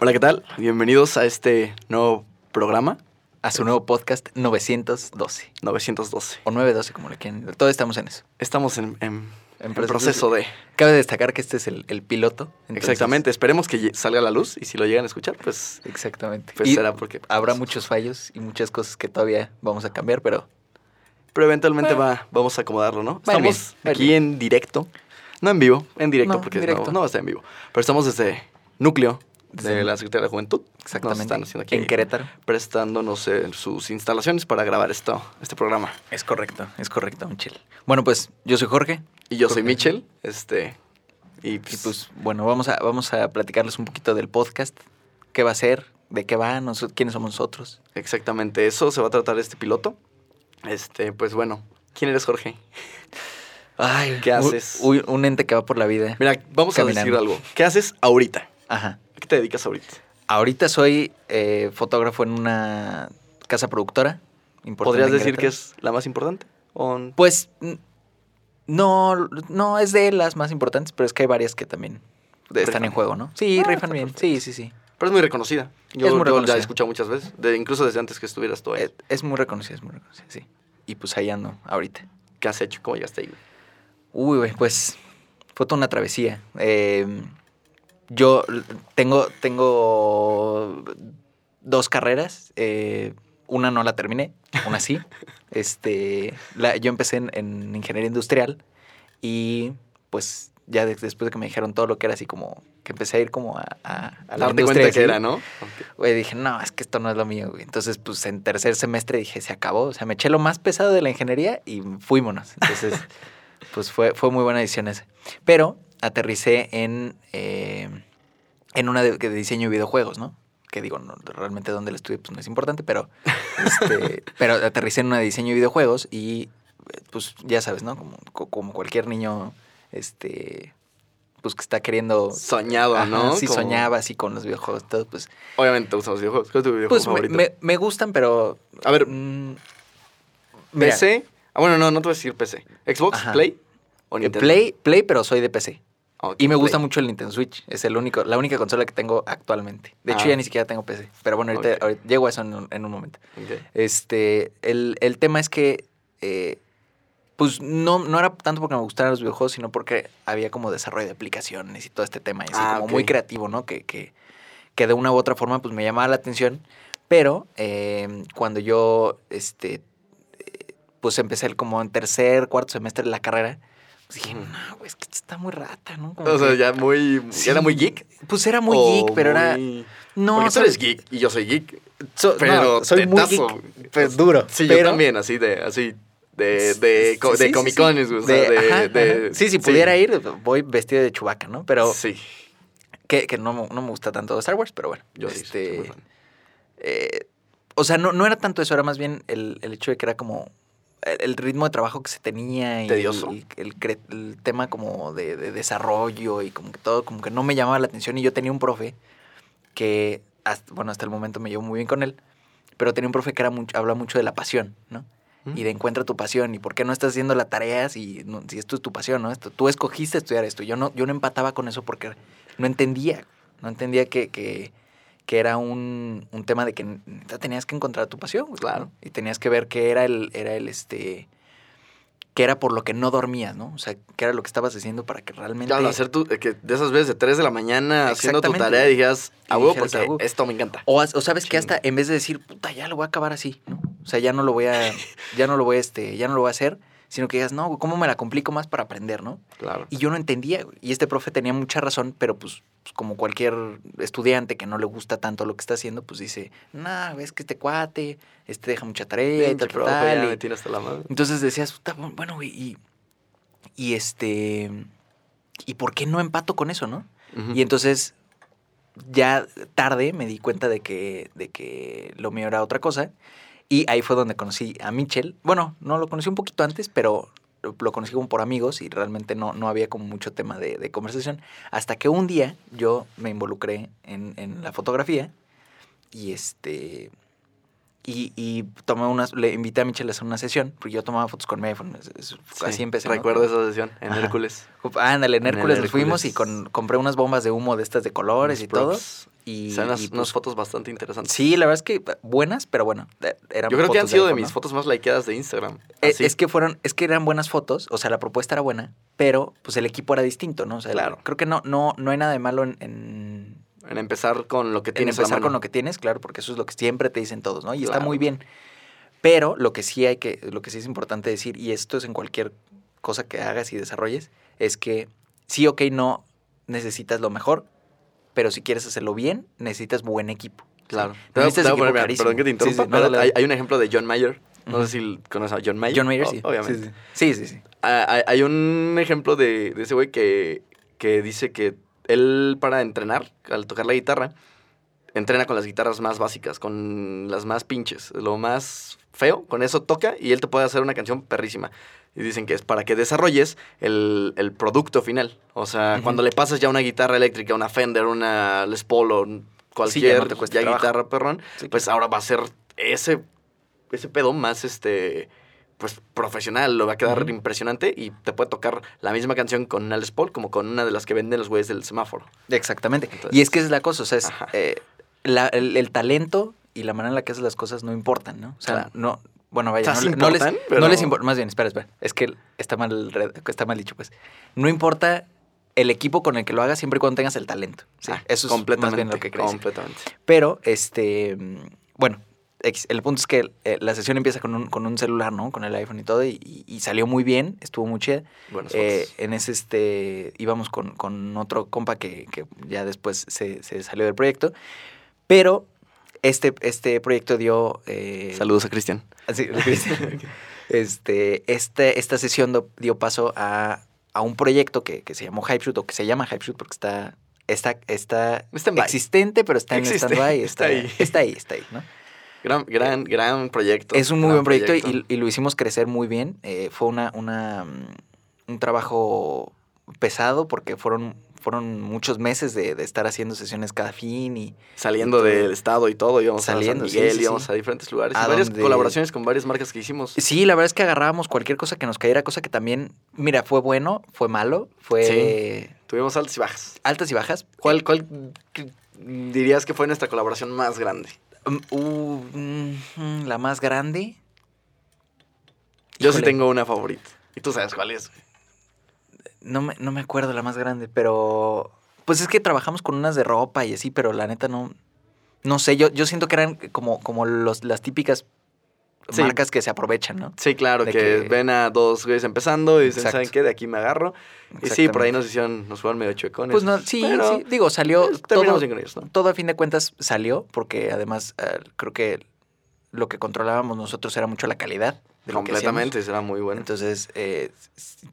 Hola, ¿qué tal? Bienvenidos a este nuevo programa, A su nuevo podcast 912. 912. O 912, como le quieran. Todos estamos en eso. Estamos en, en- En proceso- proceso de... Cabe destacar que este es el, el piloto. entonces- Exactamente, esperemos que salga a la luz y si lo llegan a escuchar, pues, Exactamente. pues Y será porque... habrá muchos fallos y muchas cosas que todavía vamos a cambiar, pero Pero eventualmente Bueno. va, vamos a acomodarlo, ¿no? Bien, Estamos aquí bien. en directo. No en vivo, en directo, No, porque directo. No, no va a estar en vivo. Pero estamos desde núcleo de la Secretaría de la Juventud. Exactamente. están haciendo aquí en Querétaro. prestándonos eh, sus instalaciones para grabar esto, este programa. Es correcto, es correcto, Michel. Bueno, pues yo soy Jorge. Y yo soy. Michel, este... Y Y pues, pues, bueno, vamos a, vamos a platicarles un poquito del podcast. ¿Qué va a ser? ¿De qué va? Noso- ¿Quiénes somos nosotros? exactamente eso se va a tratar este piloto. Este, pues bueno, ¿quién eres Jorge? Ay, ¿Qué haces? un ente que va por la vida. Mira, vamos Caminando. a decir algo. ¿Qué haces ahorita? Ajá. ¿A qué te dedicas ahorita? Ahorita soy eh, fotógrafo en una casa productora. importante ¿Podrías decir que es la más importante? ¿O Pues no, no es de las más importantes, pero es que hay varias que también están en juego, ¿no? Sí, Ah, rifan bien. perfecto. Sí, sí, sí. Pero es muy reconocida. Yo, Es muy yo la he escuchado muchas veces, de- incluso desde antes que estuvieras tú ahí. Es, es muy reconocida, es muy reconocida, sí. Y pues ahí ando ahorita. ¿Qué has hecho? ¿Cómo llegaste ahí? Uy, güey, pues fue toda una travesía. Eh, yo tengo, tengo dos carreras. eh, una no la terminé, una sí. este, la- yo empecé en, en ingeniería industrial y pues ya de- después de que me dijeron todo lo que era así como que empecé a ir como a, a, a la Darte industria cuenta que era, ¿no? Güey, dije, no, es que esto no es lo mío, güey. Entonces, pues en tercer semestre dije, se acabó. O sea, me eché lo más pesado de la ingeniería y fuímonos. Entonces, pues fue, fue muy buena decisión esa. Pero aterricé en, eh, en una de, de diseño y videojuegos, ¿no? Que digo, no, realmente donde la estudié pues no es importante, pero, este, pero aterricé en una de diseño y videojuegos y pues ya sabes, ¿no? Como, co- como cualquier niño, este, pues que está queriendo... Soñado, Ajá, ¿no? Sí, Como- soñaba así con los videojuegos, todo, pues Obviamente te gustan los videojuegos. ¿Cuál es tu videojuego pues me, favorito? me- me gustan, pero. A ver, mm, ¿PC? Ah, bueno, no, no te voy a decir PC. ¿Xbox? Ajá. ¿Play? ¿O eh, Nintendo? Play, Play, pero soy de PC. Ah, Y me gusta Play. mucho el Nintendo Switch. Es el único, la única consola que tengo actualmente. De hecho, Ah. ya ni siquiera tengo PC. Pero bueno, ahorita, llego a eso en un, en un momento. Este, el, el tema es que. eh, pues no, no era tanto porque me gustaran los videojuegos, sino porque había como desarrollo de aplicaciones y todo este tema. Y así Ah, como muy creativo, ¿no? Que, que, que de una u otra forma pues me llamaba la atención. Pero eh, cuando yo este, eh, pues empecé el- como en tercer, cuarto semestre de la carrera, dije, no, güey, es que está muy rata, ¿no? Como O sea, ya muy... Sí. ¿Era muy geek? Pues era muy ¿O geek, pero era... No, Porque tú eres geek y yo soy geek. So- Pero no, soy muy geek, pues duro. Sí, pero- yo también, así de... Así de, de, Sí, de sí, Comic sí. Cones, güey, o sea, De- de, ajá, de- ajá. Sí, si pudiera ir, voy vestido de chubaca, ¿no? Pero Sí, que, que no, me- no me gusta tanto Star Wars, pero bueno. yo sí, este, soy muy fan. eh, o sea, no, no era tanto eso, era más bien el, el hecho de que era como el, ritmo de trabajo que se tenía y Tedioso. el, el cre- el tema como de, de desarrollo y como que todo, como que no me llamaba la atención. Y yo tenía un profe que, hasta, bueno, hasta el momento me llevo muy bien con él, pero tenía un profe que era mucho, habla mucho de la pasión, ¿no? y de encuentra tu pasión y por qué no estás haciendo la tarea si, no- si esto es tu pasión, ¿no? Esto, tú escogiste estudiar esto. Yo no, yo no empataba con eso porque no entendía, no entendía que, que, que era un, un tema de que tenías que encontrar tu pasión, Claro. Y tenías que ver qué era el, era el este que era por lo que no dormías, ¿no? O sea, qué era lo que estabas haciendo para que realmente Claro, hacer tu, que de esas veces de 3 de la mañana haciendo tu tarea y dijeras, a huevo, porque "A huevo". esto me encanta. O, sabes que hasta en vez de decir, puta, ya lo voy a acabar así, ¿no? O sea, ya no lo voy a, ya no lo voy a, este, ya no lo voy a hacer, sino que digas, no, güey, ¿cómo me la complico más para aprender, no? Claro. Y yo no entendía, güey. Y este profe tenía mucha razón, pero pues, pues, como cualquier estudiante que no le gusta tanto lo que está haciendo, pues dice, nah, ves que este cuate, este deja mucha tarea y Pinche tal, profe, tal", ya y- me tiene hasta la madre. entonces decías, "Puta, bueno, güey, y, y este, ¿y por qué no empato con eso, no? Y entonces, ya tarde me di cuenta de que, de que lo mío era otra cosa. Y ahí fue donde conocí a Mitchell. Bueno, no lo conocí un poquito antes, pero lo conocí como por amigos y realmente no, no había como mucho tema de, de conversación. Hasta que un día yo me involucré en, en la fotografía y este. Y, y tomé unas, le invité a Michelle a hacer una sesión, porque yo tomaba fotos con mi iPhone. es- es- Sí, así empecé. ¿no? Recuerdo esa sesión en Ajá. Hércules. Ándale, en En Hércules, nos fuimos y con, compré unas bombas de humo de estas de colores Unos y todo. props. Y, Salen unas, y, unas pues, fotos bastante interesantes. Sí, la verdad es que buenas, pero bueno, eh, eran Yo creo que han sido de iPhone, mis ¿no? fotos más likeadas de Instagram. Eh. Es que fueron, es que eran buenas fotos, o sea, la propuesta era buena, pero pues el equipo era distinto, ¿no? O sea, Claro. creo que no, no, no hay nada de malo en, en, En empezar con lo que en tienes la empezar con lo que tienes, claro, porque eso es lo que siempre te dicen todos, ¿no? Y está muy bien. Pero lo que sí hay que, lo que sí es importante decir, y esto es en cualquier cosa que hagas y desarrolles, es que sí, ok, no necesitas lo mejor, pero si quieres hacerlo bien, necesitas buen equipo. Claro. ¿sí? No necesitas equipo poner- perdón que te interrumpa, sí, no, hay, un ejemplo de John Mayer. No sé si conoces a John Mayer. John Mayer, sí. Obviamente. Sí, sí, sí. sí. Ah, Hay, hay un ejemplo de, de ese güey que, que dice que él para entrenar, al tocar la guitarra, entrena con las guitarras más básicas, con las más pinches, lo más feo, con eso toca y él te puede hacer una canción perrísima. Y dicen que es para que desarrolles el, el producto final. O sea, cuando le pasas ya una guitarra eléctrica, una Fender, una Les Paul o cualquier te cuesta ya guitarra perrón, Sí, pues ahora va a ser ese, ese pedo más este pues profesional, lo va a quedar impresionante y te puede tocar la misma canción con una Les Paul como con una de las que venden los güeyes del semáforo. Exactamente. Entonces- y es que es la cosa, o sea, es, eh, la- el, el talento y la manera en la que haces las cosas no importan, ¿no? O sea, Claro. no, bueno, vaya, O sea, no, no les, importan, no pero- les importa, más bien, espera, espera, es que está mal, está mal dicho, pues. No importa el equipo con el que lo hagas siempre y cuando tengas el talento. Sí, Ah, eso es completamente, más bien lo que crees. completamente. Pero, este, mm, bueno, el punto es que eh, la sesión empieza con un, con un celular, ¿no? Con el iPhone y todo, y, y- y salió muy bien, estuvo muy chida. Eh, en ese este íbamos con, con otro compa que, que ya después se, se salió del proyecto. Pero este, este proyecto dio. eh, Saludos a Cristian. así, este, este, esta sesión do- dio paso a, a un proyecto que, que se llamó Hypeshoot o que se llama Hypeshoot porque está, está, está existente, pero está en stand-by. está Está, ahí. está ahí, está ahí, ¿no? Gran, gran, gran proyecto. Es un muy buen proyecto, Y, y lo hicimos crecer muy bien. Eh, fue una, una, mm, un trabajo pesado porque fueron, fueron muchos meses de, de estar haciendo sesiones cada fin y Saliendo y del estado y todo, íbamos Saliendo, a San Miguel, sí, íbamos sí. a diferentes lugares. A y varias donde- colaboraciones con varias marcas que hicimos. Sí, la verdad es que agarrábamos cualquier cosa que nos cayera, cosa que también, mira, fue bueno, fue malo, fue Tuvimos altas y bajas. altas y bajas. ¿Cuál, cuál dirías que fue nuestra colaboración más grande? Um, uh, mm, la más grande. Yo sí tengo una favorita. Y tú sabes cuál es. No me, no me acuerdo la más grande, pero. Pues es que trabajamos con unas de ropa y así, pero la neta no. No sé, yo, yo siento que eran como, como los, las típicas Sí. marcas que se aprovechan, ¿no? Sí, claro, que, que- ven a dos güeyes empezando y dicen, Exacto. ¿saben qué? De aquí me agarro. Y sí, por ahí nos hicieron, nos fueron medio chuecones. Pues no, sí, sí. Digo, salió. pues, todo, ellos, ¿no? todo a fin de cuentas salió, porque además eh, creo que lo que controlábamos nosotros era mucho la calidad de lo que. Completamente, será muy bueno. Entonces, eh,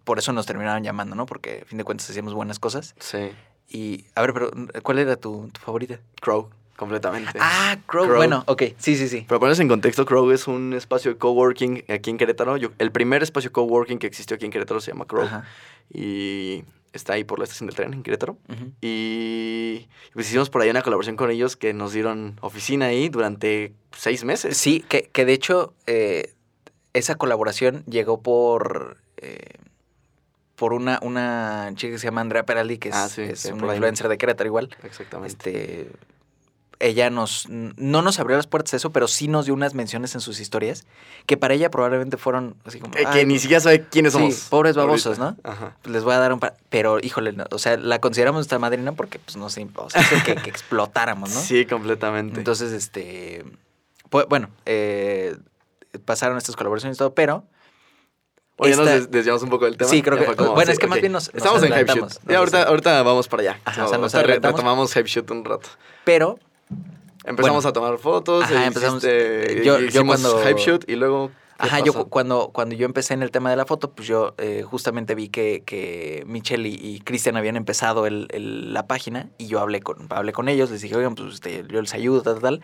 por eso nos terminaron llamando, ¿no? Porque a fin de cuentas hacíamos buenas cosas. Sí. Y, a ver, pero, ¿cuál era tu, tu favorita? Crow, completamente. Ah, Crow. Crow. Bueno, ok, sí, sí, sí. Para ponerse en contexto, Crow es un espacio de coworking aquí en Querétaro. Yo- el primer espacio coworking que existió aquí en Querétaro se llama Crow. Ajá. Y está ahí por la estación del tren en Querétaro. Y pues hicimos por ahí una colaboración con ellos que nos dieron oficina ahí durante seis meses. Sí, que, que de hecho eh, esa colaboración llegó por eh, por una, una chica que se llama Andrea Peraldi, que es, Ah, sí, es sí, una influencer de Querétaro igual. Exactamente. Este, ella nos, no nos abrió las puertas a eso, pero sí nos dio unas menciones en sus historias que para ella probablemente fueron así como... Eh, que "Ay, ni siquiera sabe quiénes sí, somos. pobres babosos, ahorita. ¿no? Ajá. pues les voy a dar un par... Pero, híjole, no, o sea, la consideramos nuestra madrina porque, pues, no sé, o sea, que, que explotáramos, ¿no? Sí, completamente. Entonces, este. Pues, bueno, eh, pasaron estas colaboraciones y todo, pero. Oye, nos esta- des- desviamos un poco del tema. Sí, creo que- como, bueno, sí, es que más bien nos- nos Estamos en Hype Shoot. nos Ya, ahorita, ahorita vamos para allá. Ajá, o sea, nos retomamos Hype Shoot un rato. Pero. Empezamos Bueno. a tomar fotos. Ajá, e empezamos- hiciste- yo- yo cuando- Hype Shoot y luego. ¿qué Ajá, yo pasó? cuando, cuando yo empecé en el tema de la foto, pues yo eh, justamente vi que, que Michelle y, y Cristian habían empezado el- el- la página y yo hablé con, hablé con ellos, les dije, oigan, pues este, yo les ayudo, tal, tal.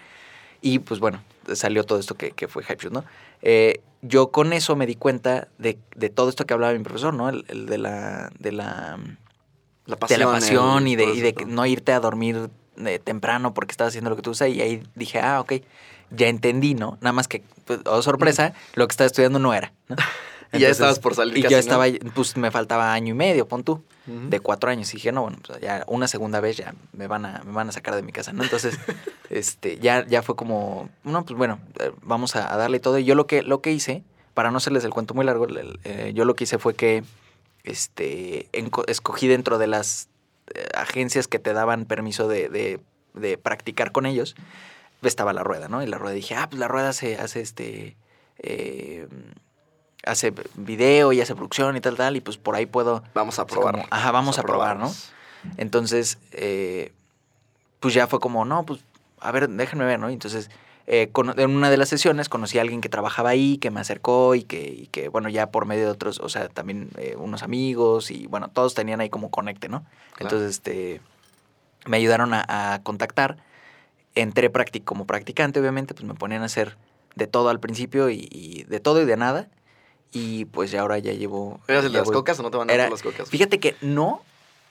Y pues bueno, salió todo esto que, que fue Hype Shoot, ¿no? Eh, yo con eso me di cuenta de, de todo esto que hablaba mi profesor, ¿no? El, el de la... De la La de la pasión y de, y de no irte a dormir eh, temprano porque estás haciendo lo que tú gusta. Y ahí dije, ah, ok, ya entendí, ¿no? Nada más que, pues, oh, sorpresa, lo que estaba estudiando no era, ¿no? Y ya estabas por salir Y casi, ya ¿no? estaba, pues me faltaba año y medio, pon tú, de cuatro años. Y dije, no, bueno, pues ya una segunda vez ya me van a, me van a sacar de mi casa, ¿no? Entonces, este, ya, ya fue como, no, pues bueno, eh, vamos a, a darle todo. Y yo lo que, lo que hice, para no hacerles el cuento muy largo, el- eh, yo lo que hice fue que, este, escogí dentro de las agencias que te daban permiso de, de- de practicar con ellos, estaba la rueda, ¿no? Y la rueda dije, ah, pues la rueda hace, hace este, eh, hace video y hace producción y tal, tal, y pues por ahí puedo, Vamos a probar. como, ajá, vamos a probar, ¿no? entonces, eh, pues ya fue como, no, pues, a ver, déjenme ver, ¿no? Y entonces, eh, cono- en una de las sesiones conocí a alguien que trabajaba ahí, que me acercó y que, y que bueno, ya por medio de otros, o sea, también eh, unos amigos y, bueno, todos tenían ahí como conecte, ¿no? Claro. Entonces, este, me ayudaron a, a contactar. Entré practic- como practicante, obviamente, pues me ponían a hacer de todo al principio y, y de todo y de nada. Y pues ya ahora ya llevo... ¿Eras el de las cocas o no te van a Era- dar las cocas? Fíjate que no,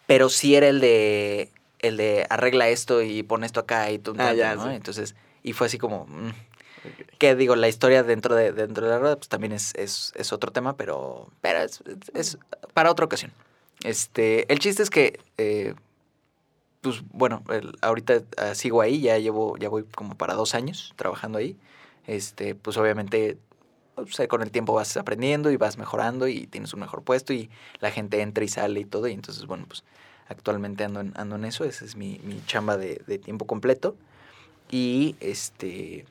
pero sí era el de el de arregla esto y pon esto acá y tú Ah, ¿no? sí. Entonces, y fue así como mm, Ok. que digo, la historia dentro de dentro de la rueda pues también es, es, es otro tema, pero pero es, es para otra ocasión. Este, el chiste es que eh, pues bueno, el- ahorita ah, sigo ahí, ya llevo ya voy como para dos años trabajando ahí. Este, pues obviamente pues, eh, con el tiempo vas aprendiendo y vas mejorando y tienes un mejor puesto y la gente entra y sale y todo. Y entonces, bueno, pues actualmente ando en, ando en eso. Esa es mi, mi chamba de, de tiempo completo. Y este,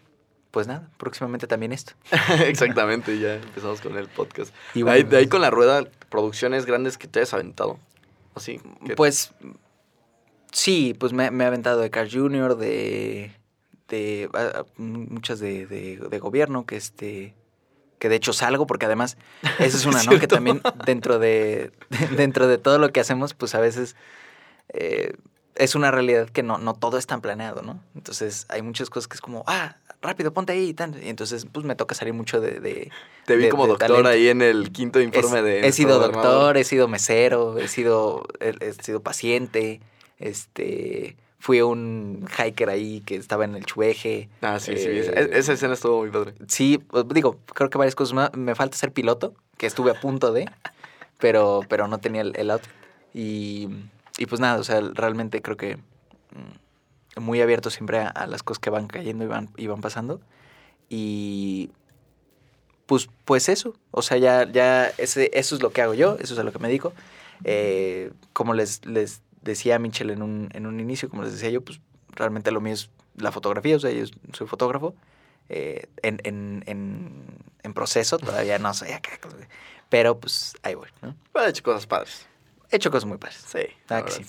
pues nada, próximamente también esto. Exactamente, ya empezamos con el podcast. Y bueno, ahí, de ahí con la rueda, producciones grandes que te hayas aventado. Así. que- Pues sí, pues me, me he aventado de Carl Jr., de, de muchas de, de, de gobierno, que este que de hecho salgo, porque además, esa es una, ¿no? Que también dentro de, dentro de todo lo que hacemos, pues a veces eh, es una realidad que no, no todo es tan planeado, ¿no? Entonces hay muchas cosas que es como, ah, rápido, ponte ahí y tal. Y entonces, pues me toca salir mucho de... de- te vi de- como de doctor talento. ahí en el quinto informe Es- de. He sido doctor, he sido mesero, he sido, he, he sido paciente, este, fui un hiker ahí que estaba en el chueje. Ah, sí, sí. Eh, esa, esa escena estuvo muy padre. Sí, pues, digo, creo que varias cosas más. Me falta ser piloto, que estuve a punto de, pero, pero no tenía el, el outfit. Y, y pues nada, o sea, realmente creo que mm, muy abierto siempre a, las cosas que van cayendo y van, y van pasando. Y pues, pues eso, o sea, ya, ya ese, eso es lo que hago yo, eso es a lo que me dedico. Eh, como les, les decía a Michelle en un, en un inicio, como les decía yo, pues realmente lo mío es la fotografía, o sea, yo soy fotógrafo. eh, en, en, en, proceso, todavía no soy acá, pero pues ahí voy, ¿no? He hecho cosas padres. He hecho cosas muy padres. Sí. Ah, que sí.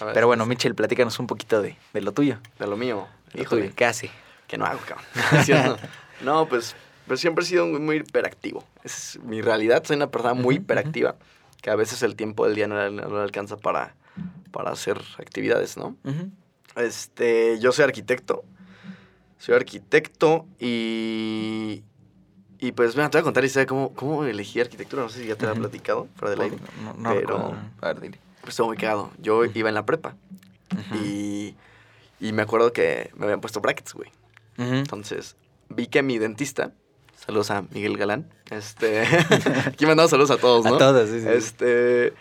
Ver, Pero bueno, sí, Michelle, platícanos un poquito de, de lo tuyo. De lo mío. Lo Híjole. tuyo, ¿Qué hace? que no hago, cabrón. ¿Sí o no? Pues, pues siempre he sido muy, muy hiperactivo. Es mi realidad. Soy una persona muy hiperactiva, que a veces el tiempo del día no, le- no alcanza para, para hacer actividades, ¿no? Este, yo soy arquitecto. Soy arquitecto y... Y pues, mira, te voy a contar la historia de cómo, cómo elegí arquitectura. No sé si ya te lo he platicado fuera del aire. No, no pero- recuerdo. A ver, dile. Pues estuvo muy cagado. Yo iba en la prepa y, y me acuerdo que me habían puesto brackets, güey. Entonces, vi que mi dentista, saludos a Miguel Galán, este, aquí mandamos saludos a todos, ¿no? A todos, sí, sí. Este,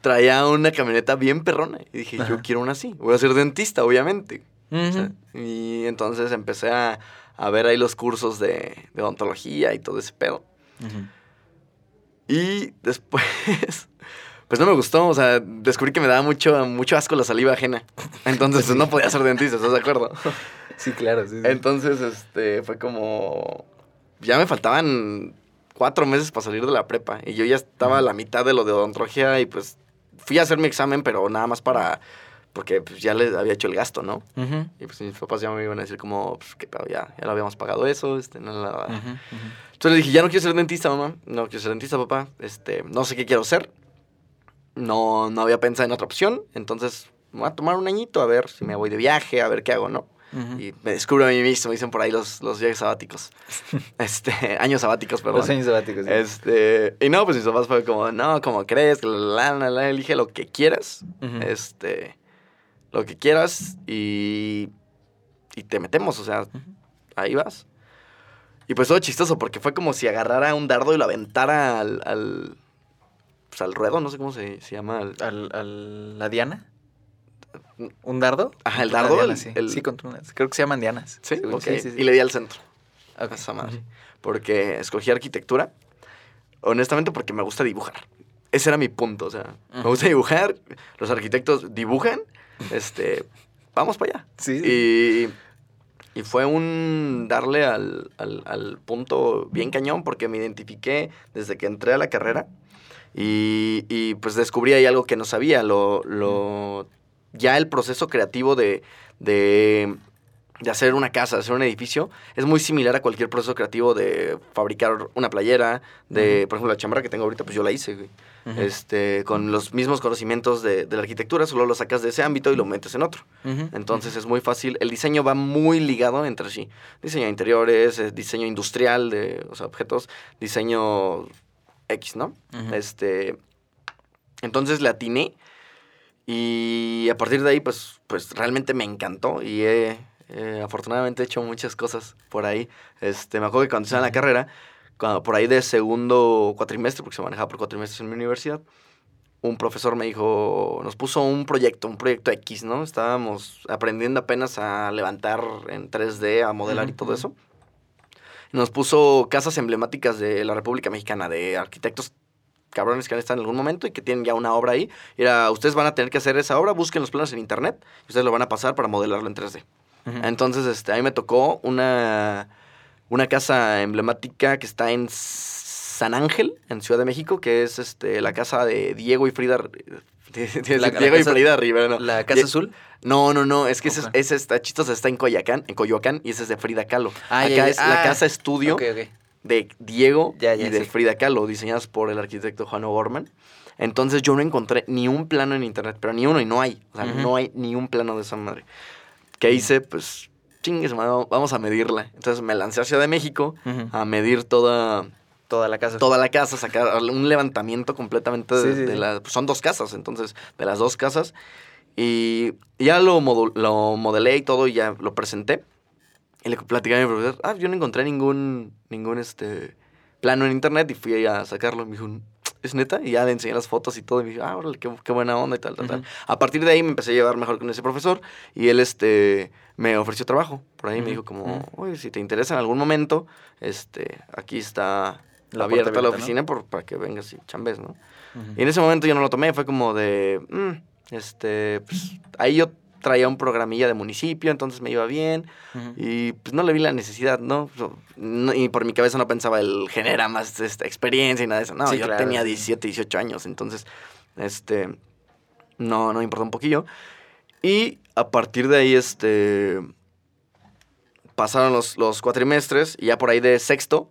traía una camioneta bien perrona y dije, yo quiero una así, voy a ser dentista, obviamente. O sea, Ujú. y entonces empecé a, a ver ahí los cursos de, de odontología y todo ese pedo. Y después, pues no me gustó, o sea, descubrí que me daba mucho, mucho asco la saliva ajena. Entonces, pues, no podía ser dentista, ¿estás de acuerdo? Sí, claro, sí. sí. Entonces, este, fue como. Ya me faltaban cuatro meses para salir de la prepa. Y yo ya estaba a la mitad de lo de odontología y pues fui a hacer mi examen, pero nada más para. Porque pues, ya les había hecho el gasto, ¿no? Y pues mis papás ya me iban a decir como, pues pedo, ya, ya lo habíamos pagado eso, este, no, la- ujú. Entonces le dije, ya no quiero ser dentista, mamá. No quiero ser dentista, papá. Este, no sé qué quiero ser. No, no había pensado en otra opción. Entonces, me voy a tomar un añito a ver si me voy de viaje, a ver qué hago, ¿no? Y me descubro a mí mismo, dicen por ahí los, los viajes sabáticos. este, años sabáticos, perdón. Los años sabáticos. sí. Este, y no, pues mis papás fue como, no, como crees, que la, la, la, elige lo que quieras. Este, lo que quieras y, y te metemos, o sea, ahí vas. Y pues todo chistoso, porque fue como si agarrara un dardo y lo aventara al. al pues al ruedo, no sé cómo se, se llama. al- ¿Al, al- la diana? ¿Un dardo? Ajá, el dardo, diana, el- sí. el- Sí, contra una- Creo que se llaman dianas. ¿Sí? según- ok. sí, sí. Y le di al centro. Ok. a esa madre. Porque escogí arquitectura. Honestamente, porque me gusta dibujar. Ese era mi punto. O sea, me gusta dibujar. Los arquitectos dibujan. Este. Vamos para allá. Sí, sí. Y, y fue un darle al, al- al punto bien cañón porque me identifiqué desde que entré a la carrera y, y, pues descubrí ahí algo que no sabía. Lo, lo, ya el proceso creativo de, de, de hacer una casa, de hacer un edificio, es muy similar a cualquier proceso creativo de fabricar una playera, de, por ejemplo, la chamarra que tengo ahorita, pues yo la hice, güey. Este, con los mismos conocimientos de, de la arquitectura, solo lo sacas de ese ámbito y lo metes en otro. Entonces es muy fácil. El diseño va muy ligado entre sí. Diseño de interiores, eh, diseño industrial de o sea, objetos, diseño X, ¿no? Este. Entonces le atiné. Y a partir de ahí, pues, pues realmente me encantó. Y he, eh, afortunadamente he hecho muchas cosas por ahí. Este, me acuerdo que cuando estaba en la carrera, cuando, por ahí de segundo cuatrimestre, porque se manejaba por cuatrimestres en mi universidad, un profesor me dijo, nos puso un proyecto, un proyecto X, ¿no? Estábamos aprendiendo apenas a levantar en 3D, a modelar y Ujú, todo ujú. eso. Nos puso casas emblemáticas de la República Mexicana, de arquitectos cabrones que han estado en algún momento y que tienen ya una obra ahí. Y era, ustedes van a tener que hacer esa obra, busquen los planos en internet y ustedes lo van a pasar para modelarlo en 3D. Entonces, este, a mí me tocó una, una casa emblemática que está en San Ángel, en Ciudad de México, que es este, la casa de Diego y Frida. de- La- la Diego y casa- Frida Rivera, no. ¿La Casa Die- Azul? No, no, no, es que ese, es- Ok. ese está chistoso, está en Coyacán, en Coyoacán, y ese es de Frida Kahlo. Ah, Acá ya, es la Ah, casa estudio de Diego Ya, ya, y de sí. Frida Kahlo, diseñadas por el arquitecto Juan O'Gorman. Entonces yo no encontré ni un plano en internet, pero ni uno y no hay. O sea, no hay ni un plano de esa madre. ¿Qué hice? Pues, chingues, vamos a medirla. Entonces me lancé a Ciudad de México Ujú. a medir toda, Toda la casa. toda la casa, sacar un levantamiento completamente de, Sí, sí, de la... pues, son dos casas, entonces, de las dos casas. Y ya lo, lo modelé y todo y ya lo presenté. Y le platicé a mi profesor, ah, yo no encontré ningún, ningún este, plano en internet y fui a sacarlo. Y me dijo, ¿es neta? Y ya le enseñé las fotos y todo. Y me dijo, ah, órale, qué, qué buena onda y tal, tal, tal. A partir de ahí me empecé a llevar mejor con ese profesor y él este, me ofreció trabajo. Por ahí me dijo como, oye, si te interesa en algún momento, este, aquí está La abierta la oficina por, para que vengas y chambes, ¿no? Y en ese momento yo no lo tomé, fue como de, mm, este, pues ahí yo traía un programilla de municipio, entonces me iba bien y pues no le vi la necesidad, ¿no? Y por mi cabeza no pensaba el genera más esta experiencia y nada de eso. No, Sí, yo claro, tenía sí. 17, 18 años, entonces, este, no, no me importó un poquillo. Y a partir de ahí, este, pasaron los, los cuatrimestres y ya por ahí de sexto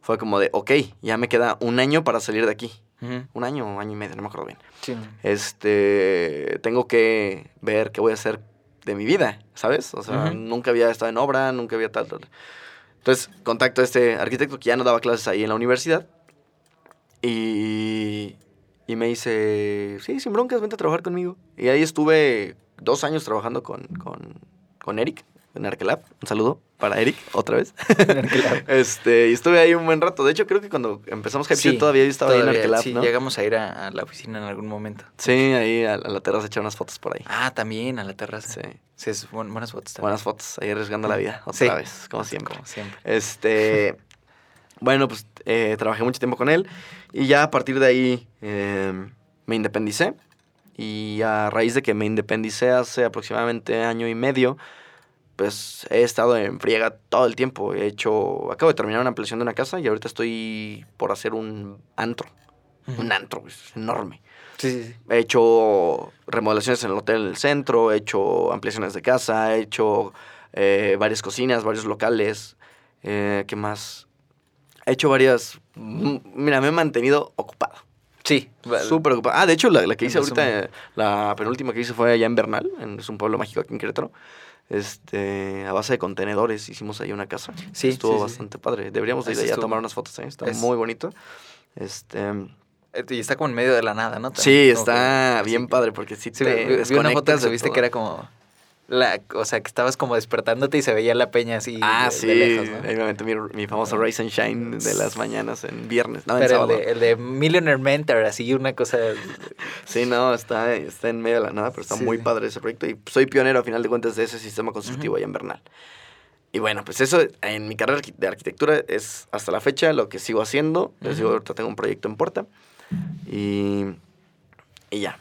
fue como de, ok, ya me queda un año para salir de aquí. Ujú. Un año año y medio, no me acuerdo bien. Sí. Este, tengo que ver qué voy a hacer de mi vida, ¿sabes? O sea, nunca había estado en obra, nunca había tal, tal. Entonces, contacto a este arquitecto que ya no daba clases ahí en la universidad y, y me dice, sí, sin broncas, vente a trabajar conmigo. Y ahí estuve dos años trabajando con, con, con Eric en Arkelab. Un saludo para Eric, otra vez. este, y estuve ahí un buen rato. De hecho, creo que cuando empezamos Hype Sí, todavía yo estaba ahí en Arkelab, sí, ¿no? llegamos a ir a, a la oficina en algún momento. Sí, ahí a, a la terraza echar unas fotos por ahí. Ah, también a la terraza. Sí. Sí, es buen- buenas fotos también. Buenas fotos, ahí arriesgando la vida, otra Sí. vez, como siempre. Como siempre. Este, bueno, pues eh, trabajé mucho tiempo con él y ya a partir de ahí eh, me independicé. Y a raíz de que me independicé hace aproximadamente año y medio, pues he estado en friega todo el tiempo. He hecho, acabo de terminar una ampliación de una casa y ahorita estoy por hacer un antro. Un antro, es enorme. Sí, sí, sí. He hecho remodelaciones en el hotel en el centro, he hecho ampliaciones de casa, he hecho eh, varias cocinas, varios locales. Eh, ¿Qué más? He hecho varias... Mira, me he mantenido ocupado. Sí. Súper ocupado. Ah, de hecho, la, la que hice ahorita, eh, la penúltima que hice fue allá en Bernal, en- es un pueblo mágico aquí en Querétaro. Este, a base de contenedores hicimos ahí una casa. Sí, Estuvo sí, sí, bastante padre. Deberíamos de ir allá a tomar unas fotos, ¿eh? Está es- muy bonito. Este... Eh, Y está como en medio de la nada, ¿no? Sí, está que- bien sí. padre porque Sí, te vi- vi una foto que subiste que era como La, o sea, que estabas como despertándote y se veía la peña así Ah, de, sí. de lejos, ¿no? Ahí me aventé mi, mi famoso Rise and Shine de las mañanas en viernes. No, en Pero el sábado. de, el de Millionaire Mentor, así una cosa... Sí, no, está, está en medio de la nada, pero está Sí, muy sí. padre ese proyecto. Y soy pionero, a final de cuentas, de ese sistema constructivo allá en Bernal. Y bueno, pues eso en mi carrera de arquitectura es hasta la fecha lo que sigo haciendo. Les digo, Ujú. ahorita tengo un proyecto en puerta. Y, y ya.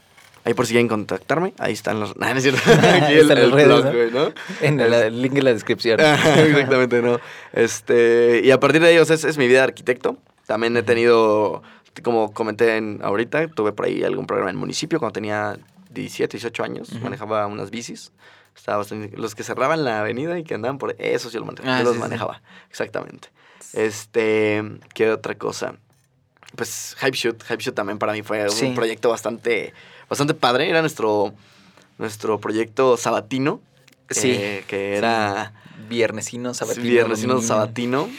Ahí por si quieren contactarme, ahí están los... Nah, no es cierto. Aquí el, el redes, blog, ¿no? En el, el link en la descripción. Exactamente, no. Este, y a partir de ellos es, es mi vida de arquitecto. También he tenido, como comenté en, ahorita, tuve por ahí algún programa en el municipio cuando tenía 17, 18 años. Manejaba unas bicis. Estaba bastante- los que cerraban la avenida y que andaban por esos yo, lo manejaba, Ah, yo los sí, sí. manejaba. Exactamente. Este, ¿qué otra cosa? Pues Hype Shoot. Hype Shoot también para mí fue Sí. un proyecto bastante, bastante padre. Era nuestro, nuestro proyecto sabatino. Sí. eh, que era... Viernesino, sabatino. Viernesino sabatino.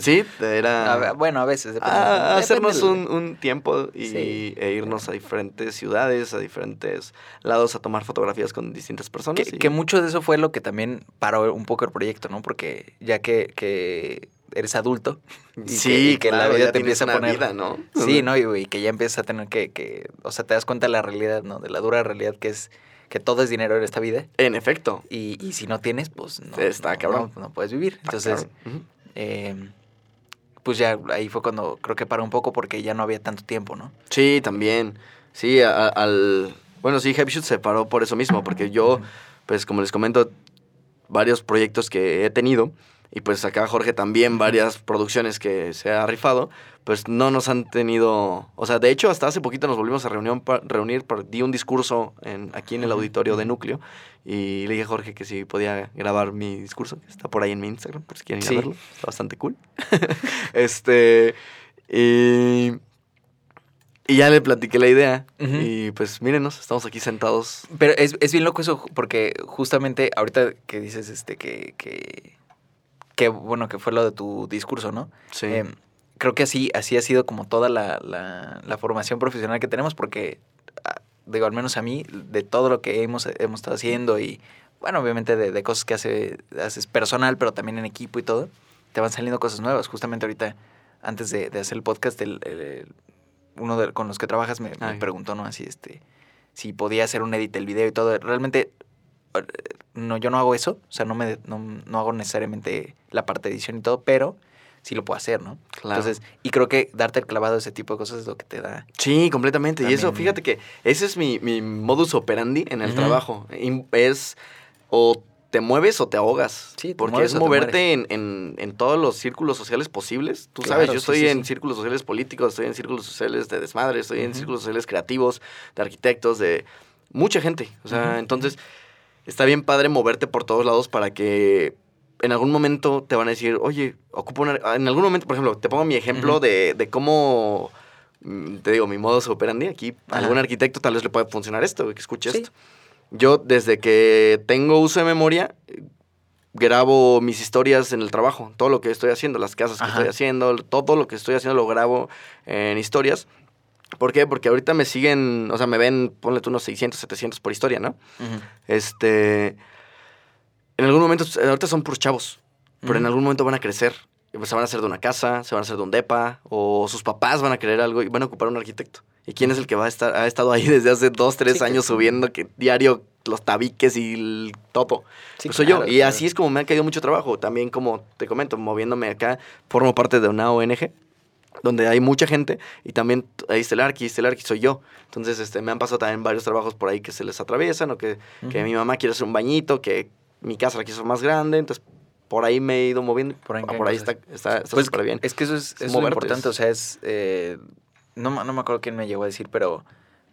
sí, era. A bueno, a veces. depende. a- a Depende hacernos del- un, un tiempo y, Sí. e irnos a diferentes ciudades, a diferentes lados a tomar fotografías con distintas personas. Que, y- que mucho de eso fue lo que también paró un poco el proyecto, ¿no? Porque ya que, que eres adulto. y que- sí, y que la vida te empieza a poner- vida, ¿no? Sí, ¿no? Y, y que ya empiezas a tener que, que. O sea, te das cuenta de la realidad, ¿no? De la dura realidad que es que todo es dinero en esta vida. En efecto. Y, y si no tienes, pues no. Está no- cabrón. No, no puedes vivir. Está Entonces, eh, pues ya ahí fue cuando creo que paró un poco porque ya no había tanto tiempo, ¿no? Sí, también. Sí, a- al. Bueno, sí, Hype Shoot se paró por eso mismo, porque yo, pues como les comento, varios proyectos que he tenido, y pues acá Jorge también varias producciones que se ha rifado, pues no nos han tenido. O sea, de hecho, hasta hace poquito nos volvimos a reunión pa- reunir, pa- di un discurso en, aquí en el auditorio de. Núcleo, y le dije a Jorge que si podía grabar mi discurso, que está por ahí en mi Instagram, por si quieren ir Sí. a verlo. Está bastante cool. este. Y. Y ya le platiqué la idea. Y pues mírenos, estamos aquí sentados. Pero es, es bien loco eso, porque justamente ahorita que dices este que, que, que, bueno, que fue lo de tu discurso, ¿no? Sí. Eh, creo que así, así ha sido como toda la, la- la formación profesional que tenemos, porque, ah, digo, al menos a mí, de todo lo que hemos, hemos estado haciendo y, bueno, obviamente de, de cosas que hace, haces personal, pero también en equipo y todo, te van saliendo cosas nuevas. Justamente ahorita, antes de, de hacer el podcast, el, el- uno de, con los que trabajas me, me preguntó, ¿no? Así, este, si podía hacer un edit del video y todo. Realmente, no, yo no hago eso, o sea, no, me, no, no hago necesariamente la parte de edición y todo, pero sí lo puedo hacer, ¿no? Claro. Entonces, y creo que darte el clavado a ese tipo de cosas es lo que te da. Sí, completamente. Y eso, fíjate que ese es mi, mi modus operandi en el trabajo. Es o te mueves o te ahogas. Sí, te porque mueves es moverte en, en- en todos los círculos sociales posibles. Tú Claro, sabes, yo estoy sí, en sí. círculos sociales políticos, estoy en círculos sociales de desmadre, estoy en círculos sociales creativos, de arquitectos, de mucha gente. O sea, entonces está bien padre moverte por todos lados para que en algún momento te van a decir, oye, ocupo una... En algún momento, por ejemplo, te pongo mi ejemplo de, de cómo... mm, Te digo, mi modus operandi aquí. a. Algún arquitecto tal vez le pueda funcionar esto, que escuche Sí. esto. Yo, desde que tengo uso de memoria, grabo mis historias en el trabajo. Todo lo que estoy haciendo, las casas que Ajá. estoy haciendo, todo lo que estoy haciendo lo grabo en historias. ¿Por qué? Porque ahorita me siguen, o sea, me ven, ponle tú unos 600, 700 por historia, ¿no? Este. En algún momento, ahorita son puros chavos, pero en algún momento van a crecer. Pues se van a hacer de una casa, se van a hacer de un depa, o sus papás van a querer algo y van a ocupar un arquitecto. ¿Y quién es el que va a estar, ha estado ahí desde hace dos, tres Sí, que- años subiendo que diario los tabiques y el todo? Sí, pues soy claro, yo. Y claro. así es como me ha caído mucho trabajo. También, como te comento, moviéndome acá, formo parte de una ONG donde hay mucha gente y también ahí está el Arqui, está el Arqui, soy yo. Entonces, este, me han pasado también varios trabajos por ahí que se les atraviesan o que, que mi mamá quiere hacer un bañito, que mi casa la quiso más grande, entonces por ahí me he ido moviendo. Por ahí Por ahí, caen está está está Pues súper bien. Es que eso es, Es moverte, importante, o sea, es... eh, no, no me acuerdo quién me llegó a decir, pero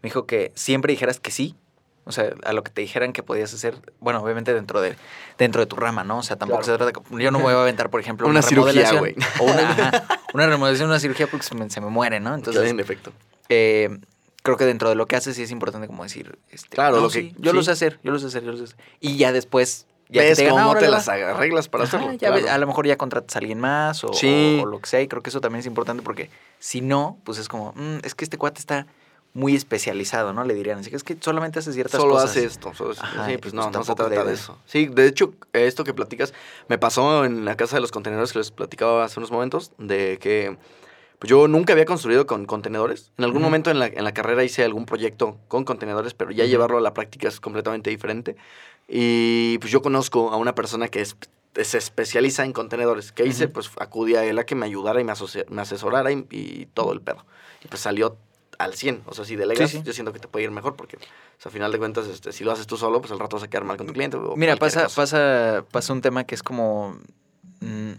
me dijo que siempre dijeras que sí. O sea, a lo que te dijeran que podías hacer, bueno, obviamente dentro de, dentro de tu rama, ¿no? O sea, tampoco Claro. se trata de... Yo no voy a aventar, por ejemplo, Una una, cirugía, güey. O una, ajá, una remodelación, una cirugía porque se me, se me muere, ¿no? Entonces, en efecto. eh, creo que dentro de lo que haces sí es importante como decir... Este, Claro, no, lo que- sí, yo lo sí. sé hacer, yo lo sé hacer, yo lo sé hacer. Y ya después... Ya que ¿Ves te digan, "Ah, cómo te las va". arreglas para Ajá, hacerlo? ya ves, Claro. a lo mejor ya contratas a alguien más o, Sí. o- o lo que sea. Y creo que eso también es importante porque si no, pues es como, "Mm, es que este cuate está muy especializado, ¿no? Le dirían. Así que es que solamente hace ciertas Solo cosas. hace esto. solo- Ajá, sí, y pues pues no, no se trata de eso. Sí, de hecho, esto que platicas me pasó en la casa de los contenedores que les platicaba hace unos momentos, de que pues, yo nunca había construido con contenedores. En algún Ujú. momento en la, en la carrera hice algún proyecto con contenedores, pero ya llevarlo a la práctica es completamente diferente. Y pues yo conozco a una persona que es- se especializa en contenedores. ¿Qué hice? Pues acudí a él a que me ayudara y me, me asesorara y, y todo el pedo. Y pues salió al 100. O sea, si delegas, Sí, sí. yo siento que te puede ir mejor porque, o sea, a final de cuentas, este, si lo haces tú solo, pues al rato vas a quedar mal con tu cliente. o Mira, pasa, pasa, pasa un tema que es como. mm,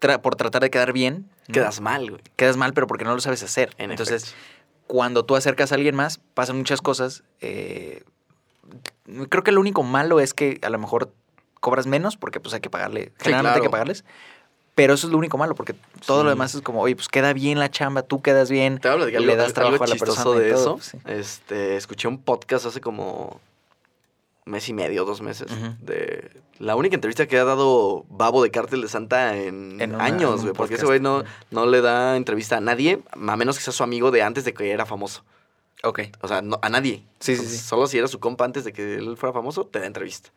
tra- por tratar de quedar bien. ¿no? Quedas mal, güey. Quedas mal, pero porque no lo sabes hacer. En Entonces, efecto. cuando tú acercas a alguien más, pasan muchas cosas. eh, creo que lo único malo es que a lo mejor cobras menos porque pues hay que pagarle. Generalmente hay que pagarles. Pero eso es lo único malo, porque todo Sí. lo demás es como, oye, pues queda bien la chamba, tú quedas bien. Te hablo de que le algo, das trabajo algo a la persona y de todo, eso. pues, sí. este, escuché un podcast hace como mes y medio, dos meses, de la única entrevista que ha dado Babo de Cártel de Santa en, En una- en años, güey, porque ese güey no, no le da entrevista a nadie, a menos que sea su amigo de antes de que era famoso. Ok. O sea, no- a nadie. Sí, sí, Entonces, sí. Solo si era su compa antes de que él fuera famoso, te da entrevista.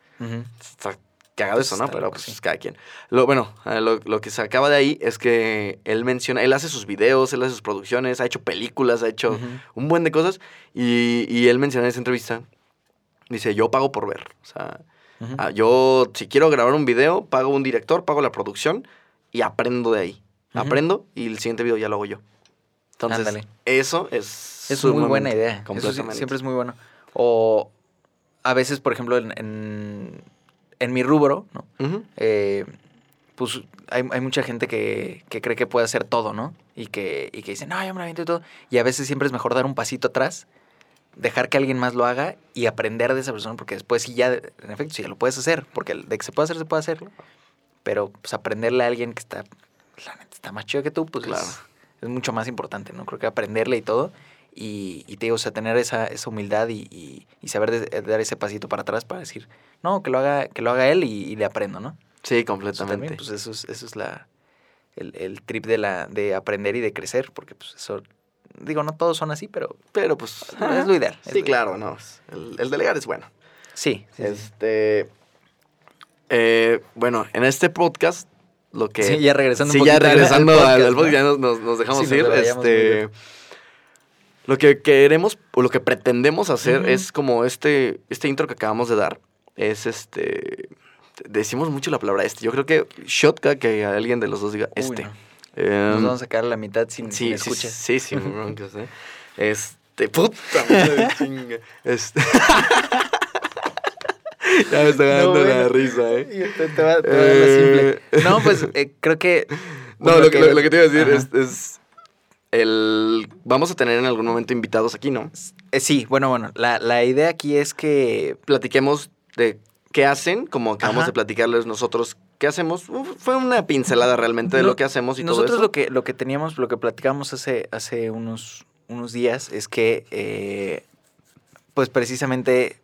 Está cagado eso, ¿no? Pero pues sí. cada quien. Lo, bueno, eh, lo, lo que se acaba de ahí es que él menciona, él hace sus videos, él hace sus producciones, ha hecho películas, ha hecho un buen de cosas. Y, y él menciona en esa entrevista, dice, yo pago por ver. O sea, ah, yo si quiero grabar un video, pago un director, pago la producción y aprendo de ahí. Aprendo y el siguiente video ya lo hago yo. Entonces, Ándale. eso es... Es muy buena idea. Eso siempre es muy bueno. O a veces, por ejemplo, en, en, en mi rubro, ¿no? Eh, pues hay, hay mucha gente que, que cree que puede hacer todo, ¿no? Y que, y que dice, no, yo me la aviento y todo. Y a veces siempre es mejor dar un pasito atrás, dejar que alguien más lo haga y aprender de esa persona, porque después sí ya, en efecto, sí ya lo puedes hacer, porque de que se puede hacer, se puede hacer. Pero pues aprenderle a alguien que está, la neta, está más chido que tú, pues Claro. es, es mucho más importante, ¿no? Creo que aprenderle y todo. Y, y te digo, o sea, tener esa, esa humildad y, y- y saber de- dar ese pasito para atrás para decir, no, que lo haga, que lo haga él y, y le aprendo, ¿no? Sí, Eso completamente. también, pues eso es, eso es la, el, el trip de, la, de aprender y de crecer, porque pues eso, digo, no todos son así, pero Pero pues... es lo ideal. es Sí, lo- claro, no. El, el delegar es bueno. Sí, sí, sí. Este. eh, bueno, en este podcast, lo que. Sí, ya regresando un Sí, ya poquito al- regresando al podcast, al podcast, ¿no? ya nos, nos- nos dejamos Sí, nos ir. muy Este. Lo que queremos, o lo que pretendemos hacer Ujú. es como este, este intro que acabamos de dar. Es este. Decimos mucho la palabra este. Yo creo que shotka que alguien de los dos diga Uy, este. no. Em, Nos vamos a sacar la mitad sin, Sí, sí, sí, sí, broncas, ¿eh? Este, puta madre, chinga. Este. ya me está ganando No, la bueno. risa, ¿eh? Te, te va, te va la simple. Eh, No, pues eh, creo que. No, lo, que, lo, lo que te iba a decir es, es el... Vamos a tener en algún momento invitados aquí, ¿no? Eh, sí, bueno, bueno. La, la idea aquí es que. Platiquemos de qué hacen, como acabamos Ajá. de platicarles nosotros qué hacemos. Fue una pincelada realmente de No, lo que hacemos y Nosotros todo eso. lo que, lo que teníamos, lo que platicamos hace, hace unos, unos días es que, eh, pues precisamente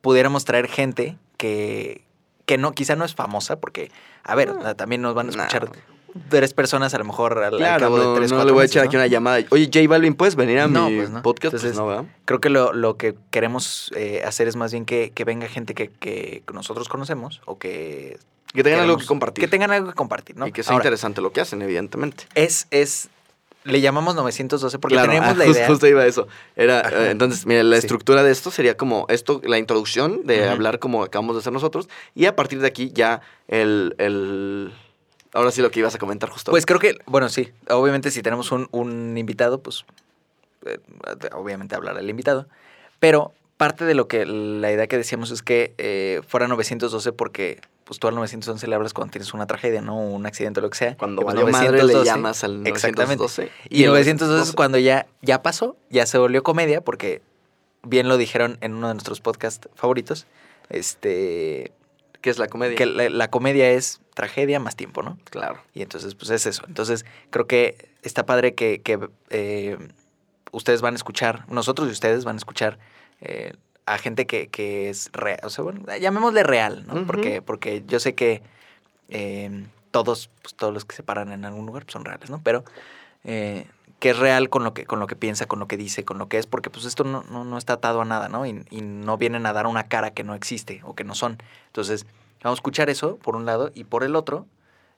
pudiéramos traer gente que, que no, quizá no es famosa, porque, a ver, también nos van a escuchar tres personas a lo mejor al, al Claro, cabo no, de tres, no le voy a echar ¿no? aquí una llamada. Oye, J Balvin, ¿puedes venir a No, mi pues no. podcast? Pues Entonces, no, ¿verdad? Creo que lo, lo que queremos eh, hacer es más bien que, que venga gente que, que nosotros conocemos o que... Que tengan algo que compartir. Que tengan algo que compartir, ¿no? Y que sea Ahora, interesante lo que hacen, evidentemente. es, es, le llamamos 912 porque Claro, tenemos ah, la idea. Justo iba a eso. Era, eh, entonces, mira, la Sí. estructura de esto sería como esto, la introducción de hablar como acabamos de hacer nosotros. Y a partir de aquí ya el, el... Ahora sí lo que ibas a comentar justo. Pues creo que, bueno, sí, obviamente si tenemos un, un invitado, pues eh, obviamente hablará el invitado, pero parte de lo que la idea que decíamos es que eh, fuera 912 porque pues tú al 911 le hablas cuando tienes una tragedia, ¿no? Un accidente o lo que sea. Cuando Y, pues, valió madre le 912, llamas al 912. Exactamente. Y, el 912 es cuando ya, ya pasó, ya se volvió comedia, porque bien lo dijeron en uno de nuestros podcasts favoritos, este, ¿Qué es la comedia? que la, la comedia es tragedia más tiempo, ¿no? Claro. Y entonces, pues es eso. Entonces, creo que está padre que, que, eh, ustedes van a escuchar, nosotros y ustedes van a escuchar eh, a gente que, que es real, o sea, bueno, llamémosle real, ¿no? Porque, porque yo sé que eh, todos, pues, todos los que se paran en algún lugar pues, son reales, ¿no? Pero eh, que es real con lo que, con lo que piensa, con lo que dice, con lo que es, porque pues esto no, no, no está atado a nada, ¿no? Y, y no vienen a dar una cara que no existe o que no son. Entonces, vamos a escuchar eso por un lado y por el otro,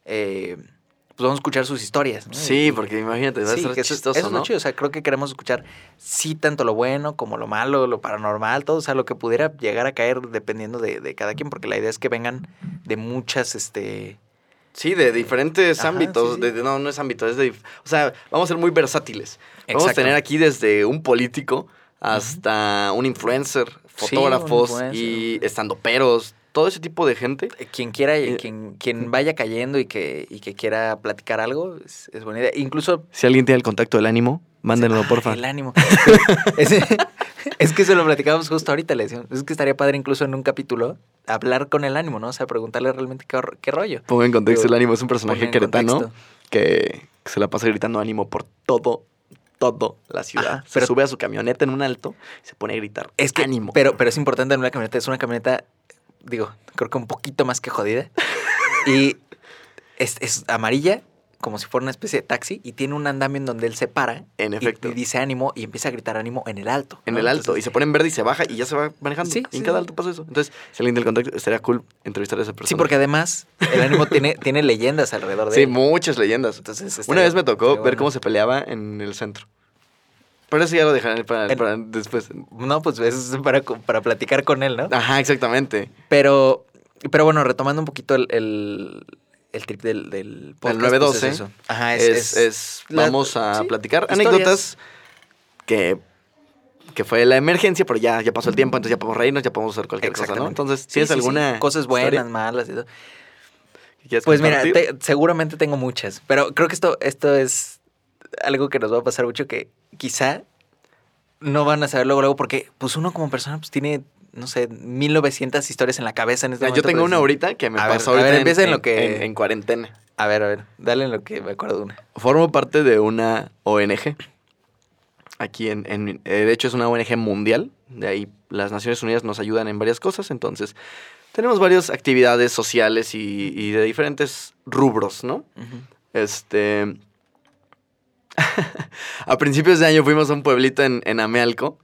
eh, pues vamos a escuchar sus historias. ¿no? Sí, Y- porque imagínate, va a Sí, que eso, chistoso, eso es ¿no? chido. O sea, creo que queremos escuchar sí tanto lo bueno como lo malo, lo paranormal, todo. O sea, lo que pudiera llegar a caer dependiendo de, de cada quien, porque la idea es que vengan de muchas, este... Sí, de diferentes Ajá, ámbitos. sí, sí. de- no, no es ámbito, es de. O sea, vamos a ser muy versátiles. Vamos a tener aquí desde un político hasta un influencer, Sí, fotógrafos un influencer. y estandoperos, todo ese tipo de gente. eh, Quien quiera, Eh, quien, quien vaya cayendo y que, y que quiera platicar algo, es, es buena idea. Incluso Si alguien tiene el contacto del ánimo, mándenlo, porfa. El ánimo. es, es que se lo platicábamos justo ahorita, le decíamos. Es que estaría padre incluso en un capítulo hablar con el ánimo, ¿no? O sea, preguntarle realmente qué, qué rollo. Pongo en contexto, el ánimo es un personaje queretano que se la pasa gritando ánimo por todo, todo la ciudad. Ajá, se pero- sube a su camioneta en un alto y se pone a gritar Es que, ánimo. Pero, pero es importante en una camioneta. Es una camioneta, digo, creo que un poquito más que jodida. y es, es amarilla, como si fuera una especie de taxi, y tiene un andamio en donde él se para. En efecto. Y, dice ánimo y empieza a gritar ánimo en el alto. en ¿no? el alto. Entonces, y se pone en verde y se baja y ya se va manejando. Sí, y en sí, cada sí. alto pasa eso. Entonces, si alguien del contacto, estaría cool entrevistar a esa persona. Sí, porque además el ánimo tiene, tiene leyendas alrededor de Sí, él. muchas leyendas. Entonces, Una vez me tocó ver bueno. cómo se peleaba en el centro. Pero eso ya lo dejaré para, para después. No, pues eso es para, para platicar con él, ¿no? Ajá, exactamente. Pero, pero bueno, retomando un poquito el, el, el trip del, del podcast. 912 pues es eso. Ajá, Es, es, es- la- vamos a sí, platicar historias. anécdotas que, que fue la emergencia, pero ya, ya pasó el tiempo, entonces ya podemos reírnos, ya podemos hacer cualquier cosa, ¿no? Entonces, Sí, ¿tienes sí, sí. alguna Cosas buenas, historia malas y todo. Pues mira, te- seguramente tengo muchas, pero creo que esto, esto es algo que nos va a pasar mucho que quizá no van a saber luego, luego, porque pues uno como persona pues tiene, no sé, 1900 historias en la cabeza en este Ah, momento. Yo tengo pero una ahorita que me A ver, pasó a ver, empieza en en, lo que- en- en cuarentena. A ver, a ver, dale en lo que me acuerdo de una. Formo parte de una ONG. Aquí en, en- eh, de hecho es una ONG mundial. De ahí las Naciones Unidas nos ayudan en varias cosas. Entonces, tenemos varias actividades sociales y, y de diferentes rubros, ¿no? Este. A principios de año fuimos a un pueblito en, en Amealco,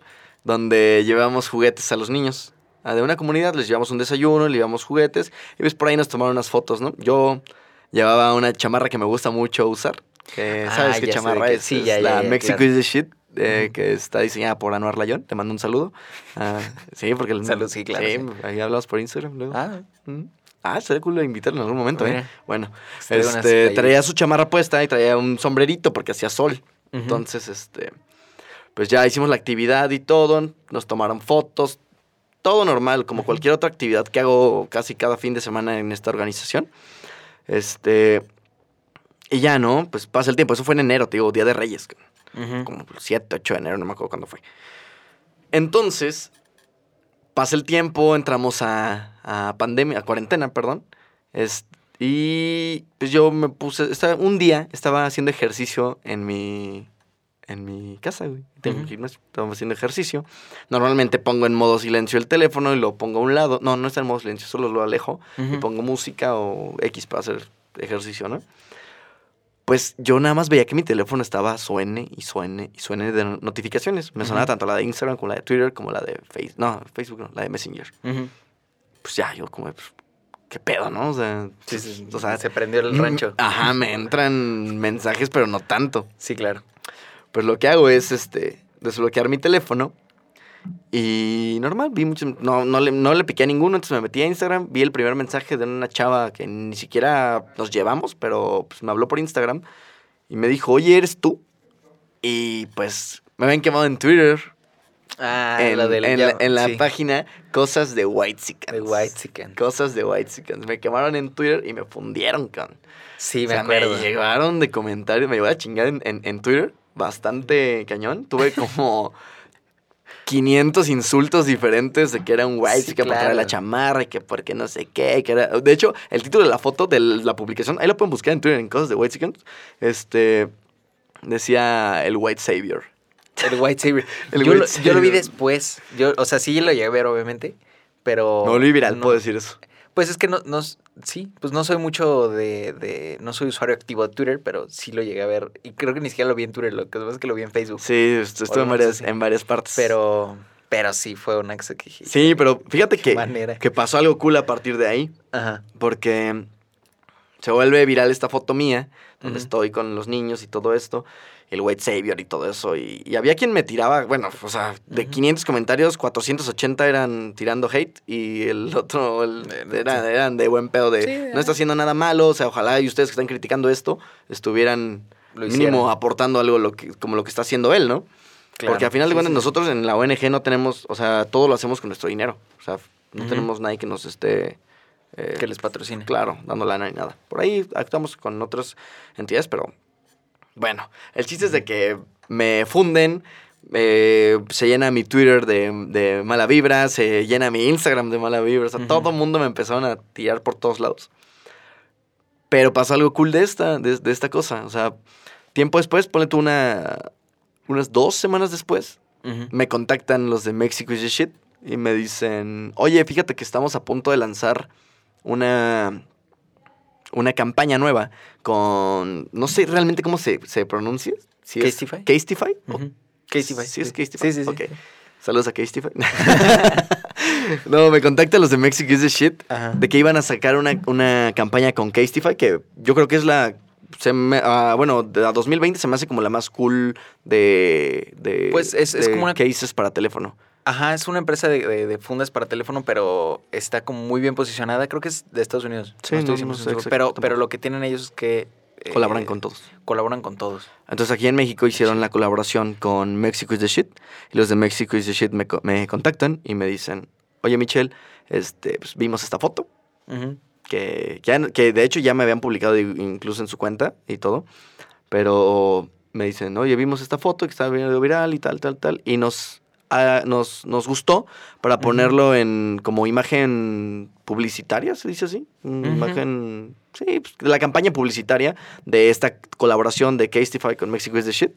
donde llevamos juguetes a los niños. A de una comunidad les llevamos un desayuno, le llevamos juguetes, y ves por ahí nos tomaron unas fotos, ¿no? Yo llevaba una chamarra que me gusta mucho usar. que Ah, ¿Sabes qué chamarra es? sí, Es ya, la ya, Mexico claro. is the shit, eh, que está diseñada por Anuar Layón. Te mando un saludo. Ah, sí, porque... el- Salud, sí, claro, sí. ahí hablamos por Instagram luego. Ah, Mm. Ah, sería cool invitarlo en algún momento, ¿eh? Mira. Bueno, traigo unas este, traía su chamarra puesta y traía un sombrerito porque hacía sol. Ujú. Entonces, este, pues ya hicimos la actividad y todo, nos tomaron fotos, todo normal, como cualquier otra actividad que hago casi cada fin de semana en esta organización. Este, y ya, ¿no? Pues pasa el tiempo, eso fue en enero, te digo, Día de Reyes, Ujú. como el 7, 8 de enero, no me acuerdo cuándo fue. Entonces, pasa el tiempo, entramos a, a pandemia, a cuarentena, perdón. Es- y pues yo me puse, estaba, un día estaba haciendo ejercicio en mi, en mi casa, güey. Tengo Ujú. gimnasio, estaba haciendo ejercicio. Normalmente pongo en modo silencio el teléfono y lo pongo a un lado. No, no está en modo silencio, solo lo alejo y pongo música o X para hacer ejercicio, ¿no? Pues yo nada más veía que mi teléfono estaba suene y suene y suene de notificaciones. Me sonaba tanto la de Instagram como la de Twitter como la de Facebook. No, Facebook no, la de Messenger. Ujú. Pues ya, yo como, pues, ¿qué pedo, no? O sea, Sí, sí, o sea, se prendió el rancho. Ajá, me entran mensajes, pero no tanto. Sí, claro. Pues lo que hago es este desbloquear mi teléfono y normal, vi mucho, no, no, le, no le piqué a ninguno, entonces me metí a Instagram, vi el primer mensaje de una chava que ni siquiera nos llevamos, pero pues me habló por Instagram y me dijo, oye, ¿eres tú? Y pues me habían quemado en Twitter, Ah, en, la del en la, en la sí, página Cosas de White de White Chicken. Cosas de White Me quemaron en Twitter y me fundieron, con Sí, o me sea, acuerdo. me llegaron de comentarios, me llevó a chingar en- en Twitter, bastante cañón. Tuve como 500 insultos diferentes de que era un white Sí, que claro. la chamarra y que porque no sé qué, que era... De hecho, el título de la foto de la publicación, ahí lo pueden buscar en Twitter en cosas de white este, decía el white savior. El White Savior. El yo, White lo, yo lo vi después. Yo, o sea, sí lo llegué a ver, obviamente. Pero. Me volví viral, no. puedo decir eso. Pues es que no, no, sí, pues no soy mucho de, de, no soy usuario activo de Twitter, pero sí lo llegué a ver. Y creo que ni siquiera lo vi en Twitter, lo que pasa es que lo vi en Facebook. Sí, est- estuve en varias, en varias partes. Pero, pero sí fue una que Sí, pero fíjate que, manera. que pasó algo cool a partir de ahí. Ajá. Porque se vuelve viral esta foto mía, donde estoy con los niños y todo esto, el White Savior y todo eso. Y, y había quien me tiraba, bueno, o sea, de Ujú. 500 comentarios, 480 eran tirando hate y el otro el- era- eran de buen pedo de Sí, no está haciendo nada malo, o sea, ojalá y ustedes que están criticando esto estuvieran Lo mínimo aportando algo lo que, como lo que está haciendo él, ¿no? Claro. Porque al final de Sí, cuentas sí, nosotros en la ONG no tenemos, o sea, todo lo hacemos con nuestro dinero. O sea, no tenemos nadie que nos esté... eh, Que les patrocine. Claro, dando lana ni nada. Por ahí actuamos con otras entidades, pero bueno, el chiste es de que me funden, eh, se llena mi Twitter de, de mala vibra, se llena mi Instagram de mala vibra, o sea, todo el mundo me empezaron a tirar por todos lados. Pero pasó algo cool de esta, de, de esta cosa, o sea, tiempo después, ponle tú una, unas dos semanas después, me contactan los de Mexico is the shit y me dicen, oye, fíjate que estamos a punto de lanzar una, una campaña nueva con, no sé realmente cómo se, se pronuncia. Castify. Castify. ¿O- Ujú. Castify. Sí, es Castify. Sí, sí. Saludos a Castify. no, me contactan los de Mexico is the shit Ajá. de que iban a sacar una, una campaña con Castify, que yo creo que es la. Se me- ah, bueno, de la 2020 se me hace como la más cool de. de Pues es- es como una- cases para teléfono. Ajá, es una empresa de, de- de fundas para teléfono, pero está como muy bien posicionada. Creo que es de Estados Unidos. Sí, estoy no- no 100% sé seguro, exacto pero, pero lo que tienen ellos es que... eh, Colaboran con todos. Colaboran con todos. Entonces aquí en México hicieron la colaboración con Mexico is the shit. Y los de Mexico is the shit me, me contactan y me dicen: Oye, Michelle, este, pues, vimos esta foto. Ujú. que, ya, que de hecho ya me habían publicado incluso en su cuenta y todo, pero me dicen, oye, vimos esta foto que está video viral y tal, tal, tal, y nos, nos, nos gustó para ponerlo en como imagen publicitaria, se dice así, Ujú. imagen, sí, pues, de la campaña publicitaria de esta colaboración de Castify con Mexico is the shit.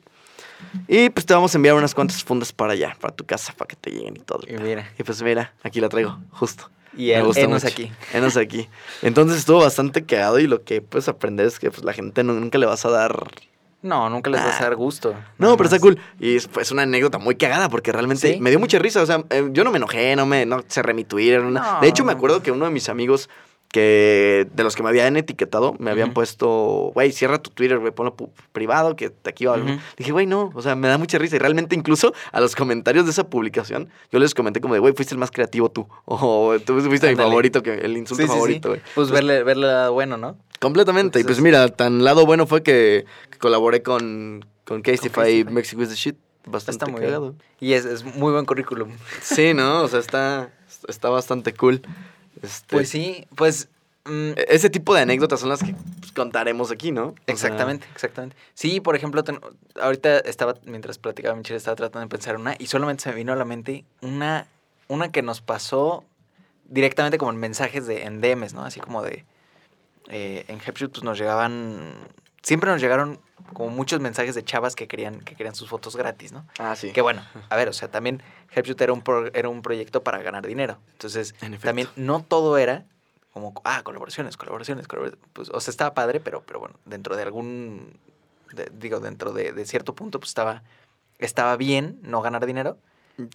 Y pues te vamos a enviar unas cuantas fundas para allá, para tu casa, para que te lleguen y todo. el Y pedo". mira. Y pues mira, aquí la traigo, justo. Y no es mucho. aquí. Enos aquí. Entonces estuvo bastante cagado y lo que puedes aprender es que pues, la gente nunca le vas a dar... No, nunca les vas a Nah. dar gusto. No, pero está cool. Y es pues, una anécdota muy cagada porque realmente ¿Sí? me dio mucha risa. O sea, eh, yo no me enojé, no me no cerré mi Twitter. no- No, de hecho, me acuerdo que uno de mis amigos que de los que me habían etiquetado me habían puesto, güey, cierra tu Twitter, güey, ponlo privado, que aquí va algo. Ujú. Dije, güey, no, o sea, me da mucha risa. Y realmente incluso a los comentarios de esa publicación, yo les comenté como de, güey, fuiste el más creativo tú. O tú fuiste mi favorito, que el insulto Sí, sí, sí. favorito, güey. Pues verle, verle lado bueno, ¿no? Completamente. Y pues mira, tan lado bueno fue que colaboré con, con Castify y. Mexico is the shit. Bastante Está muy cagado. Y es, es muy buen currículum. Sí, ¿no? O sea, está, está bastante cool. Este, Pues sí, pues... mm, e- Ese tipo de anécdotas son las que pues, contaremos aquí, ¿no? O sea, Exactamente, exactamente. Sí, por ejemplo, ten- ahorita estaba, mientras platicaba Michelle, estaba tratando de pensar una y solamente se me vino a la mente una, una que nos pasó directamente como en mensajes de, en DMs, ¿no? Así como de, eh, en Hepshoot pues nos llegaban, siempre nos llegaron como muchos mensajes de chavas que querían, que querían sus fotos gratis, ¿no? Ah, sí. Que bueno, a ver, o sea, también Helpshoot era un, pro- era un proyecto para ganar dinero. Entonces, En también no todo era como, ah, colaboraciones, colaboraciones, colaboraciones. Pues, o sea, estaba padre, pero, pero bueno, dentro de algún, de- digo, dentro de, de cierto punto, pues estaba, estaba bien no ganar dinero,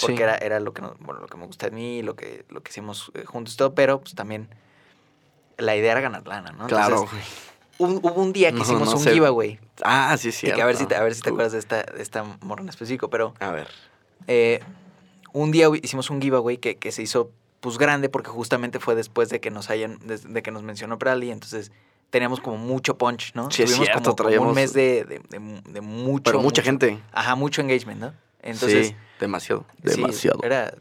porque Sí. era, era lo, que nos- bueno, lo que me gusta de mí, lo que, lo que hicimos eh, juntos y todo, pero pues también la idea era ganar lana, ¿no? Claro. Entonces, un- hubo un día que No, hicimos no un sé. giveaway. Ah, sí, sí. a ver si te, a ver si te acuerdas de esta, de esta morra en específico, pero A ver. eh, un día hicimos un giveaway que, que se hizo pues grande porque justamente fue después de que nos hayan, de, de que nos mencionó Prali, entonces teníamos como mucho punch, ¿no? Sí, es Tuvimos cierto, como, un mes de, de, mucho. Pero mucha mucho- gente. Ajá, mucho engagement, ¿no? Entonces, sí, demasiado. sí, Demasiado. era,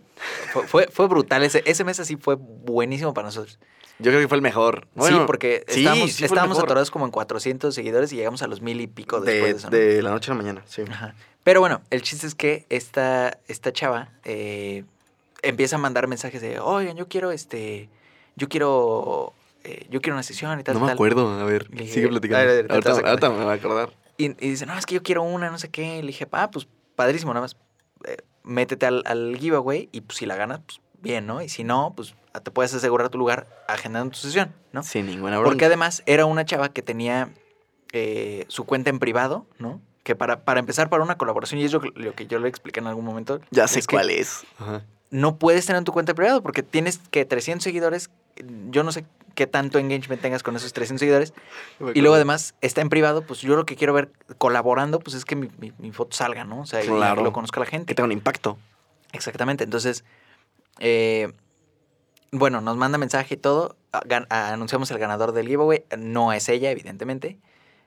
fue, fue, fue brutal. Ese, ese mes así fue buenísimo para nosotros. Yo creo que fue el mejor. Bueno, sí, porque estábamos, sí estábamos atorados como en 400 seguidores y llegamos a los mil y pico después de, de, eso. ¿no? de la noche a la mañana, sí. Ajá. Pero bueno, el chiste es que esta, esta chava eh, empieza a mandar mensajes de, oigan, yo quiero este, yo quiero, eh, yo quiero una sesión y tal. No me tal". acuerdo. A ver, Le sigue platicando. a ver, ahorita, me voy a acordar. Y, y dice, no, es que yo quiero una, no sé qué. Le dije, ah, pues padrísimo, nada más eh, métete al, al giveaway y pues si la ganas, pues bien, ¿no? Y si no, pues te puedes asegurar tu lugar agendando tu sesión, ¿no? Sin ninguna bronca. Porque además era una chava que tenía eh, su cuenta en privado, ¿no? Que para, para empezar, para una colaboración, y es lo, que- lo que yo le expliqué en algún momento. Ya sé es que cuál es. Ajá. No puedes tener en tu cuenta en privado porque tienes que 300 seguidores. Yo no sé qué tanto engagement tengas con esos 300 seguidores. Y luego además está en privado, pues yo lo que quiero ver colaborando, pues es que mi, mi- mi foto salga, ¿no? O sea, y Claro. que lo conozca la gente. Que tenga un impacto. Exactamente. Entonces, eh, bueno, nos manda mensaje y todo. a- gan- a- anunciamos el ganador del giveaway. No es ella, evidentemente.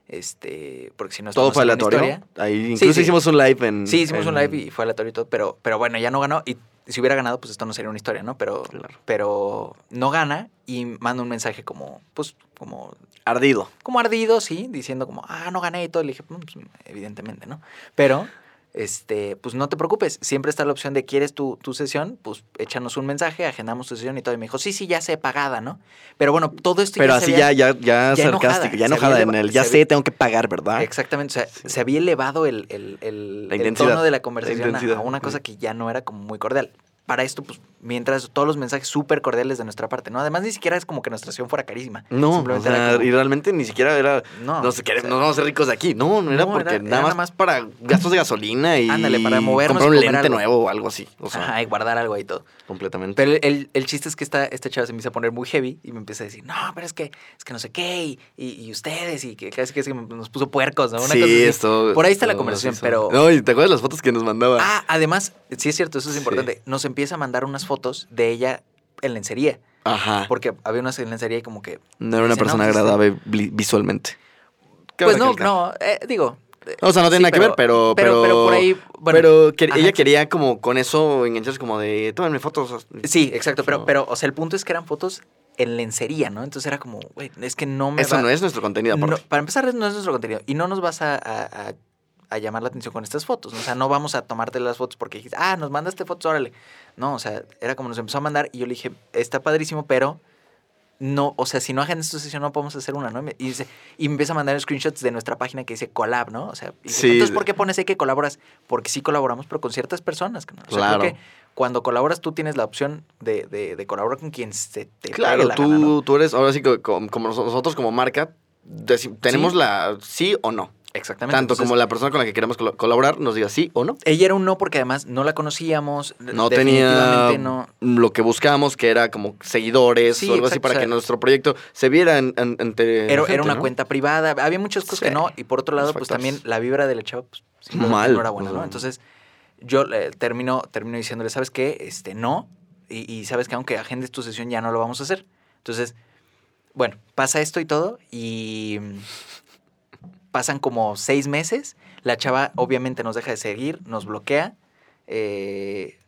Este, porque si no Todo fue aleatorio. historia. Ahí incluso sí. hicimos un live en. Sí, hicimos un live y fue aleatorio y todo, pero, pero bueno, ya no ganó. Y si hubiera ganado, pues esto no sería una historia, ¿no? Pero, Claro. pero no gana y manda un mensaje como, pues, como Ardido. como ardido, sí, diciendo como, ah, no gané y todo. Le dije, "Mm, pues, evidentemente, ¿no? Pero, este, pues no te preocupes, siempre está la opción de quieres tu, tu sesión, pues échanos un mensaje, agendamos tu sesión y todo. Y me dijo, sí, sí, ya sé, pagada, ¿no? Pero bueno, todo esto Pero ya así había- ya, ya, ya, sarcástico, ya enojada en el. Ya sé, tengo que pagar, ¿verdad? Exactamente, o sea, Sí. se había elevado el, el, el- tono de la conversación a- una cosa que ya no era como muy cordial. Para esto, pues, mientras todos los mensajes súper cordiales de nuestra parte, ¿no? Además, ni siquiera es como que nuestra sesión fuera carísima. No, o sea, como- y realmente ni siquiera era. No, No, sé, queremos- o sea, nos vamos a ser ricos de aquí. No, no era No, porque era- nada era más nada más- para gastos de gasolina y. Ándale, para movernos Comprar un lente algo. nuevo o algo así. O sea, Ajá, y guardar algo ahí y todo. completamente. Pero el, el chiste es que esta, esta chava se empieza a poner muy heavy y me empieza a decir, no, pero es que, es que no sé qué, y, y- y ustedes, y que casi que nos puso puercos, ¿no? Una sí, cosa así. esto. Por ahí está la conversación, pero- No, y te acuerdas las fotos que nos mandaba. Ah, además, sí es cierto, eso es Sí. importante. Nos empieza a mandar unas fotos de ella en lencería. Ajá. Porque había unas en lencería y como que. No era una dice, no, persona agradable vi- visualmente. Pues no, no, eh, digo. O sea, no tiene sí, nada que ver, pero. Pero, pero por ahí. Bueno, pero que- ella quería como con eso engancharse como de. Tómenme fotos. Sí, exacto. Pero, No. pero, o sea, el punto es que eran fotos en lencería, ¿no? Entonces era como, güey, es que no me Eso va- no es nuestro contenido, No, aparte. para empezar, no es nuestro contenido. Y no nos vas a, a- a- a llamar la atención con estas fotos. O sea, no vamos a tomarte las fotos porque dijiste, ah, nos mandaste fotos, órale. No, o sea, era como nos empezó a mandar y yo le dije, está padrísimo, pero no, o sea, si no agendas tu sesión no podemos hacer una, ¿no? Y dice, y me empieza a mandar screenshots de nuestra página que dice collab, ¿no? O sea, y dice, Sí. entonces, ¿por qué pones ahí que colaboras? Porque sí colaboramos, pero con ciertas personas. ¿no? O sea, Claro. creo que cuando colaboras tú tienes la opción de, de- de colaborar con quien se te pegue Claro, la tú, gana, ¿no? tú eres, ahora sí como, como nosotros como marca, tenemos la sí o no. Exactamente. Tanto Entonces, como la persona con la que queremos colaborar nos diga sí o no. Ella era un no porque además no la conocíamos. No tenía no. lo que buscábamos, que era como seguidores Sí, o algo así para o sea, que nuestro proyecto se viera en, en- Era, gente, era una ¿no? cuenta privada. Había muchas cosas Sí, que no. Y por otro lado, pues también la vibra de la chava, pues, Mal, no era buena, ¿no? sea. Entonces, yo eh, termino, termino diciéndole, ¿sabes qué? Este, no. Y, y sabes que aunque agendes tu sesión, ya no lo vamos a hacer. Entonces, bueno, pasa esto y todo. Y pasan como seis meses. La chava obviamente nos deja de seguir, nos bloquea. eh,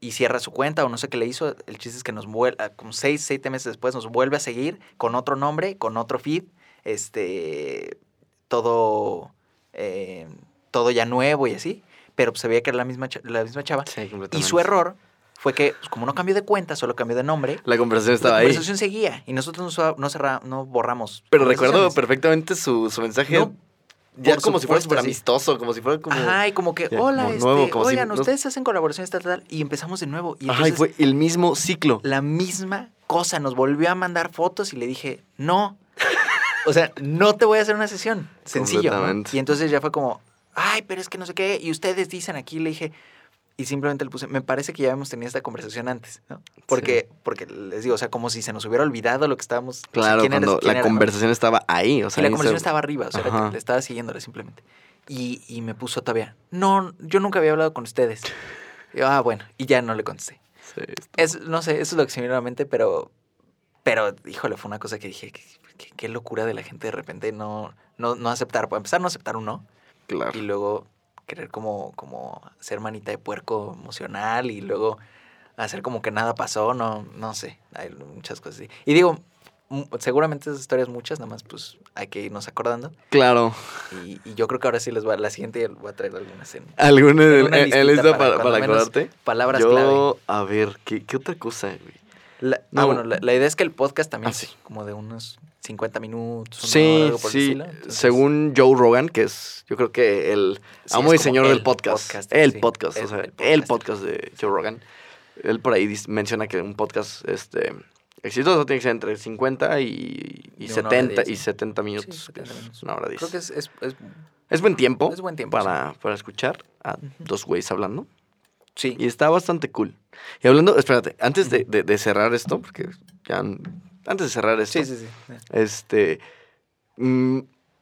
y cierra su cuenta o no sé qué le hizo. El chiste es que nos vuelve, como seis, siete meses después, nos vuelve a seguir con otro nombre, con otro feed, este, todo, eh, todo ya nuevo y así. Pero pues, se veía que era la misma, la misma chava. Sí, Y su error fue que, pues, como no cambió de cuenta, solo cambió de nombre, La conversación la estaba ahí. conversación seguía y nosotros no, no, cerra- no borramos. Pero recuerdo perfectamente su, su mensaje. No, ya como si fuera súper sí. amistoso, como si fuera como. Ajá, y como que, Ya, hola, como este, nuevo, como si oigan, no- ustedes hacen colaboraciones tal, tal, tal", y empezamos de nuevo. Y Ajá, y entonces, fue el mismo ciclo. la misma cosa. Nos volvió a mandar fotos y le dije, no. O sea, no te voy a hacer una sesión. Sencillo. Y entonces ya fue como, ay, pero es que no sé qué. Y ustedes dicen aquí, le dije. Y simplemente le puse, me parece que ya hemos tenido esta conversación antes, ¿no? Porque, porque les digo, o sea, como si se nos hubiera olvidado lo que estábamos. o sea, Claro, eres, cuando la era, ¿no? conversación estaba ahí. O sea, y la conversación se- estaba arriba, o sea, era le estaba siguiéndole simplemente. Y, y me puso todavía, no, yo nunca había hablado con ustedes. Y yo, ah, bueno, y ya no le contesté. Sí, Es, no sé, eso es lo que se me vino a la mente, pero, pero, híjole, fue una cosa que dije, qué locura de la gente de repente no, no, no aceptar, para empezar no aceptar un no, claro. y luego querer como, como ser manita de puerco emocional y luego hacer como que nada pasó, no, no sé, hay muchas cosas así. Y digo, seguramente esas historias muchas, nada más pues hay que irnos acordando. Claro. Y, y yo creo que ahora sí les voy a, la siguiente voy a traer algunas en ¿Alguna En en, una en- en listita lista para para, para acordarte? palabras Yo, clave. a ver, ¿qué, qué otra cosa, güey? La- No. Ah, bueno, la, la idea es que el podcast también Ah, es como de unos 50 minutos, una hora, Sí, algo por sí. Entonces, Según Joe Rogan, que es, yo creo que el Sí, amo y señor el del podcast. podcast, el sí, podcast, o el- sea, el el podcast. podcast de Joe Rogan. Él por ahí menciona que un podcast este, exitoso tiene que ser entre 50 y, y Y una hora 70, diez, y sí. 70 minutos. Sí, que 70 es minutos. Una hora 10. Creo que es, es, es- Es buen tiempo. Es buen tiempo, Para, para escuchar a dos güeyes hablando. sí. Y está bastante cool. Y hablando, espérate, antes de, de- de cerrar esto, porque ya. Antes de cerrar esto, Sí, sí, sí. este. mm,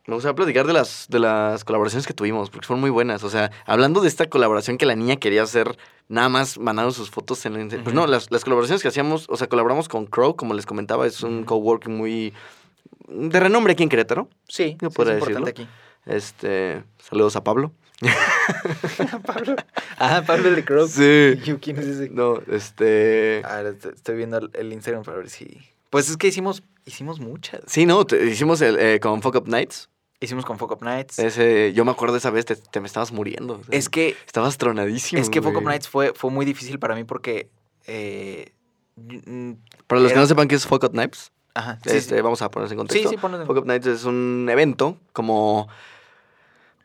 me gustaría platicar de las, de las colaboraciones que tuvimos, porque fueron muy buenas. O sea, hablando de esta colaboración que la niña quería hacer, nada más mandando sus fotos en el. Pues Ujú. no, las, las colaboraciones que hacíamos, o sea, colaboramos con Crow, como les comentaba, es un Ujú. coworking muy. de renombre aquí en Querétaro. Sí, Yo sí, podría es importante aquí. Este. Saludos a Pablo. Pablo. Ah, Pablo de Crow. Sí. Yo, ¿Quién es ese? No, este. A ver, est- estoy viendo el- el Instagram para ver si. Pues es que hicimos, hicimos muchas. Sí, no, te- hicimos el, eh, con Fuck Up Nights. Hicimos con Fuck Up Nights. Ese, yo me acuerdo esa vez, te, te me estabas muriendo. o sea, Es que, Estabas tronadísimo. es que Fuck Up. Nights fue, fue muy difícil para mí porque. eh, mm, Para los que no sepan qué es Fuck Up Nights, ajá. sí, este, sí. vamos a ponerse en Sí, contexto. sí, ponlo. Fuck Up Nights es un evento como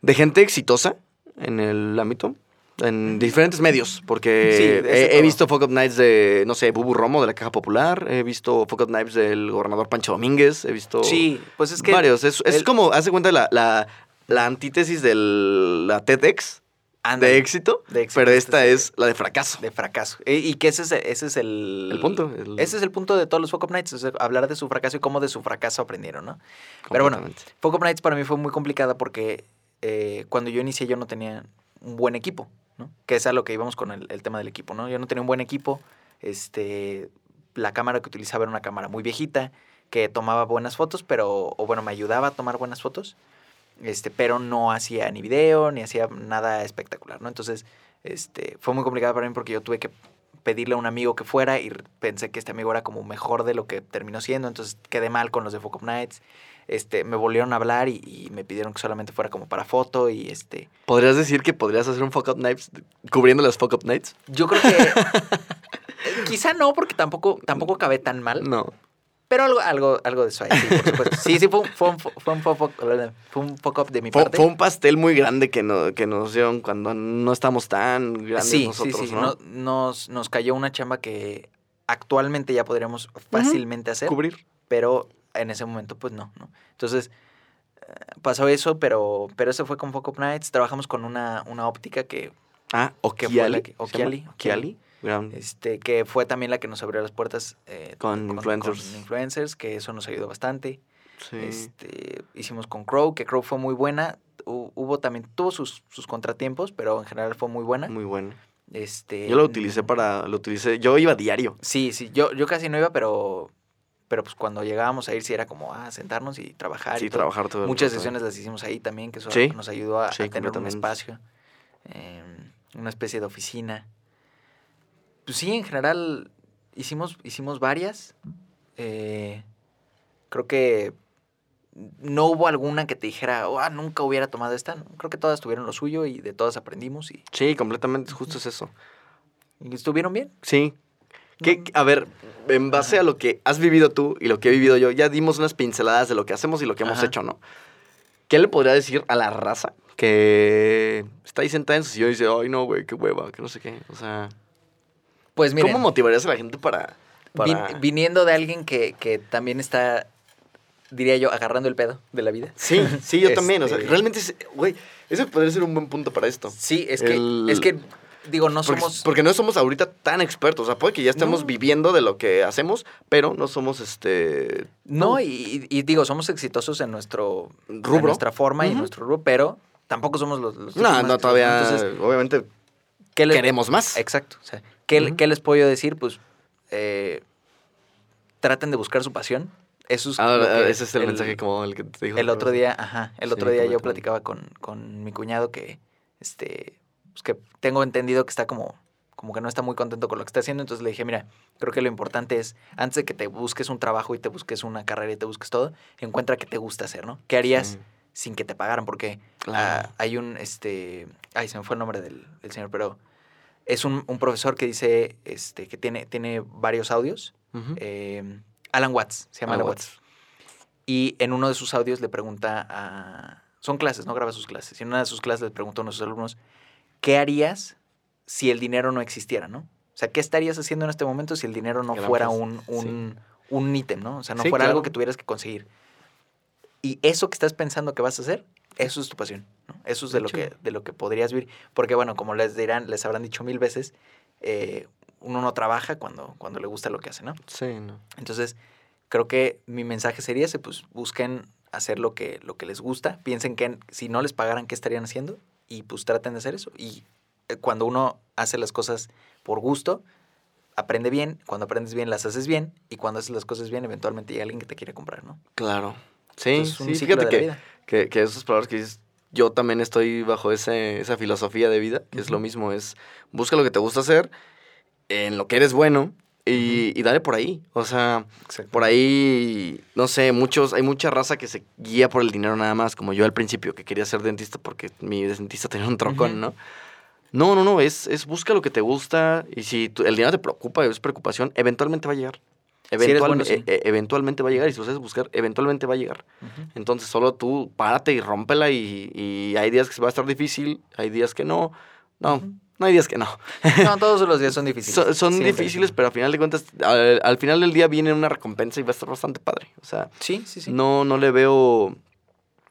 de gente exitosa en el ámbito. En diferentes medios, porque Sí, he, visto Fuck Up Nights de, no sé, Bubu Romo de la Caja Popular, he visto Fuck Up Nights del gobernador Pancho Domínguez, he visto Sí, pues es que. varios. Es, es el- como, hace cuenta, la, la, la antítesis de la TEDx de éxito, de éxito, pero este esta es es la de fracaso. De fracaso. Y, y que ese es, ese es el... El punto, el- Ese es el punto de todos los Fuck Up Nights. o sea, hablar de su fracaso y cómo de su fracaso aprendieron, ¿no? Pero bueno. Fuck Up Nights para mí fue muy complicada porque eh, cuando yo inicié yo no tenía un buen equipo, Que es a lo que íbamos con el, tema del equipo, ¿no? Yo no tenía un buen equipo. Este, la cámara que utilizaba era una cámara muy viejita que tomaba buenas fotos, pero, o bueno, me ayudaba a tomar buenas fotos, este, pero no hacía ni video ni hacía nada espectacular, ¿no? Entonces, este, fue muy complicado para mí porque yo tuve que pedirle a un amigo que fuera y pensé que este amigo era como mejor de lo que terminó siendo, entonces quedé mal con los de Fuck Up Nights. Este, me volvieron a hablar y, y me pidieron que solamente fuera como para foto y este, ¿Podrías decir que podrías hacer un Fuck Up Nights cubriendo las Fuck Up Nights? yo creo que eh, quizá no porque tampoco tampoco acabé tan mal, No. pero algo algo algo de eso hay, sí, por supuesto. Sí, sí fue un fue un, fue un, fue un up de mi Fue, parte. fue un pastel muy grande que, no, que nos dieron cuando no estamos tan grandes sí, nosotros, sí, sí, ¿no? no- nos nos cayó una chamba que actualmente ya podríamos fácilmente hacer. Cubrir. pero en ese momento pues no, ¿no? Entonces eh, pasó eso, pero pero eso fue con Up Nights, trabajamos con una, una óptica que, Ah, Okiali. que. Okiali, Okiali. Gran- este, que fue también la que nos abrió las puertas eh, Con influencers. con influencers, que eso nos ayudó bastante. sí. Este, hicimos con Crow, que Crow fue muy buena. Hu- Hubo también, tuvo sus, sus contratiempos, pero en general fue muy buena. Muy bueno. Este, Yo lo utilicé para... Lo utilicé... Yo iba diario. Sí, sí, yo, yo casi no iba, pero, pero pues cuando llegábamos a ir sí era como a sentarnos y trabajar. y Sí, todo. trabajar todo el Muchas sesiones las hicimos ahí también, que eso Sí, nos ayudó a, a sí, tener un espacio, eh, una especie de oficina. Pues sí, en general hicimos, hicimos varias. Eh, creo que no hubo alguna que te dijera, "Oh, ah, nunca hubiera tomado esta. Creo que todas tuvieron lo suyo y de todas aprendimos y, Sí, completamente. Justo es eso. y estuvieron bien. Sí. ¿Qué- a ver, en base a lo que has vivido tú y lo que he vivido yo, ya dimos unas pinceladas de lo que hacemos y lo que hemos Ajá. hecho, ¿no? ¿Qué le podría decir a la raza que está ahí sentada en su sillón y dice, ay, no, güey, qué hueva, que no sé qué? O sea, Pues miren, ¿cómo motivarías a la gente para...? vin- para... viniendo de alguien que, que también está, diría yo, agarrando el pedo de la vida. Sí, sí, yo también. O sea, Este- realmente, güey, eso podría ser un buen punto para esto. Sí, es que, El- es que digo, no porque, somos... porque no somos ahorita tan expertos. O sea, puede que ya estemos No. viviendo de lo que hacemos, pero no somos este. No, y, y- y digo, somos exitosos en nuestro en Rubro. nuestra forma y en nuestro rubro, pero tampoco somos los, los No, no, todavía. Entonces, obviamente ¿qué les, queremos más. Exacto. O sea, ¿qué, qué les puedo yo decir? Pues eh, traten de buscar su pasión. Eso es Ah, ese es el, mensaje como el que te dijo. El otro día, ajá, el Sí, otro día yo platicaba con, con mi cuñado que, este, pues que tengo entendido que está como, como que no está muy contento con lo que está haciendo, entonces le dije, mira, creo que lo importante es, antes de que te busques un trabajo y te busques una carrera y te busques todo, encuentra qué te gusta hacer, ¿no? ¿Qué harías Sí. sin que te pagaran? Porque Claro. ah, hay un, este, ay, se me fue el nombre del, del señor, pero es un, un profesor que dice, este, que tiene, tiene varios audios, eh, Alan Watts, se llama Alan Alan Watts. Y en uno de sus audios le pregunta a... Son clases, no graba sus clases. Y en una de sus clases le pregunta a uno de sus alumnos, ¿qué harías si el dinero no existiera, no? O sea, ¿qué estarías haciendo en este momento si el dinero no fuera un, un, un ítem, ¿no? O sea, no Sí, fuera algo que tuvieras que conseguir. Y eso que estás pensando que vas a hacer, eso es tu pasión, ¿no? Eso es de lo, que, de lo que podrías vivir. Porque, bueno, como les dirán, les habrán dicho mil veces, eh, uno no trabaja cuando, cuando le gusta lo que hace, ¿no? Sí, no. Entonces, creo que mi mensaje sería ese, pues busquen hacer lo que, lo que les gusta, piensen que si no les pagaran, ¿qué estarían haciendo? Y pues traten de hacer eso. Y eh, cuando uno hace las cosas por gusto, aprende bien, cuando aprendes bien, las haces bien, y cuando haces las cosas bien, eventualmente llega alguien que te quiere comprar, ¿no? Claro. Sí, Entonces, sí, fíjate que, que, que esos palabras que dices, yo también estoy bajo ese, esa filosofía de vida, que es lo mismo, es busca lo que te gusta hacer, en lo que eres bueno, y, y dale por ahí. O sea, por ahí, no sé, muchos, hay mucha raza que se guía por el dinero nada más, como yo al principio, que quería ser dentista porque mi dentista tenía un trocón. ¿no? No, no, no, es, es busca lo que te gusta y si tu- el dinero te preocupa, es preocupación, eventualmente va a llegar. bueno, sí. e- e- eventualmente va a llegar y si lo sabes buscar, eventualmente va a llegar. Entonces solo tú párate y rómpela y, y hay días que va a estar difícil, hay días que no. No. No hay días que no. No, todos los días son difíciles. So- son difíciles, pero al final de cuentas, al, al final del día viene una recompensa y va a estar bastante padre. O sea, Sí, sí, sí. no, no le veo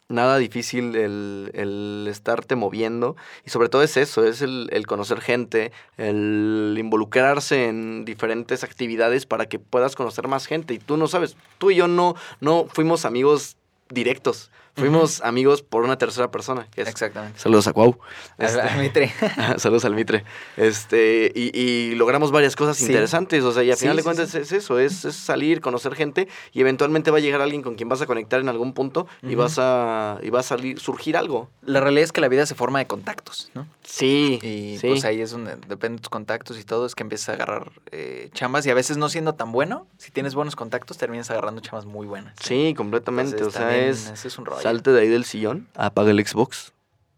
nada difícil el, el estarte moviendo. Y sobre todo es eso, es el, el conocer gente, el involucrarse en diferentes actividades para que puedas conocer más gente. Y tú no sabes, tú y yo no, no fuimos amigos directos. Fuimos amigos por una tercera persona. Que es, Exactamente. Saludos a Cuau. Este, al Mitre. Saludos al Mitre. Este, y, y logramos varias cosas Sí. interesantes. O sea, y al Sí, final de sí, cuentas sí. es eso, es, es salir, conocer gente y eventualmente va a llegar alguien con quien vas a conectar en algún punto y vas a. y va a salir, surgir algo. La realidad es que la vida se forma de contactos, ¿no? Sí. Y pues ahí es donde depende de tus contactos y todo, es que empiezas a agarrar eh, chambas y a veces no siendo tan bueno, si tienes buenos contactos terminas agarrando chambas muy buenas. Sí, completamente. Entonces, o sea, es. ese es un rollo. Salte de ahí del sillón, apaga el Xbox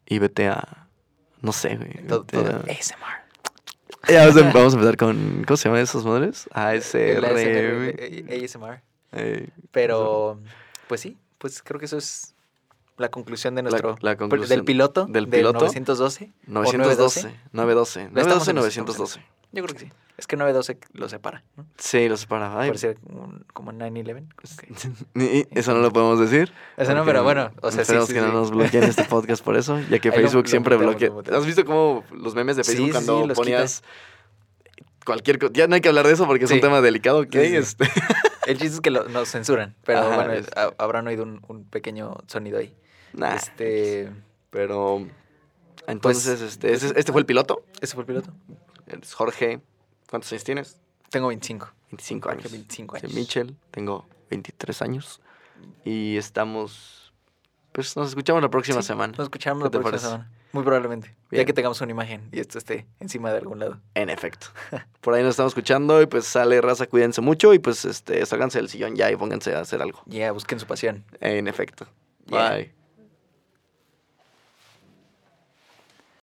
y vete a. No sé, güey. Todo, todo a- ASMR. Ya, vamos, a, vamos a empezar con. ¿Cómo se llaman esos madres? ASR. ASMR, eh, Pero, pues sí, pues creo que eso es la conclusión de nuestro... la conclusión del piloto. del de piloto. 912. o 912. 912. ¿Lo estamos 912, en- 912. Yo creo que sí. Es que 912 lo separa, ¿no? Sí, lo separa. Ay, Parece un- como 9-11. Ok. y- eso no lo podemos decir. Eso no, pero bueno, o sea, esperemos sí, que sí. no nos bloqueen este podcast por eso, ya que Ahí Facebook lo siempre bloquea. lo. ¿Has visto cómo los memes de Facebook cuando los ponías cualquier cosa? Ya no hay que hablar de eso porque es un tema delicado, sí. Este, El chiste es que lo- nos censuran, pero Ajá, bueno, es- ha- habrán oído un, un pequeño sonido ahí. nah, Este, pero entonces, Pues, este, ese- este fue el piloto. ¿Ese fue el piloto? Jorge, ¿cuántos años tienes? Tengo 25. 25 Jorge, años. 25 Soy años. Michel, tengo 23 años. Y estamos. Pues nos escuchamos la próxima Sí, semana. Nos escuchamos ¿Qué la próxima parece? semana. Muy probablemente. Ya que tengamos una imagen y esto esté encima de algún lado. En efecto. Por ahí nos estamos escuchando y pues sale raza, cuídense mucho y pues este, sálganse del sillón ya y pónganse a hacer algo. Ya, busquen su pasión. En efecto. Yeah. Bye.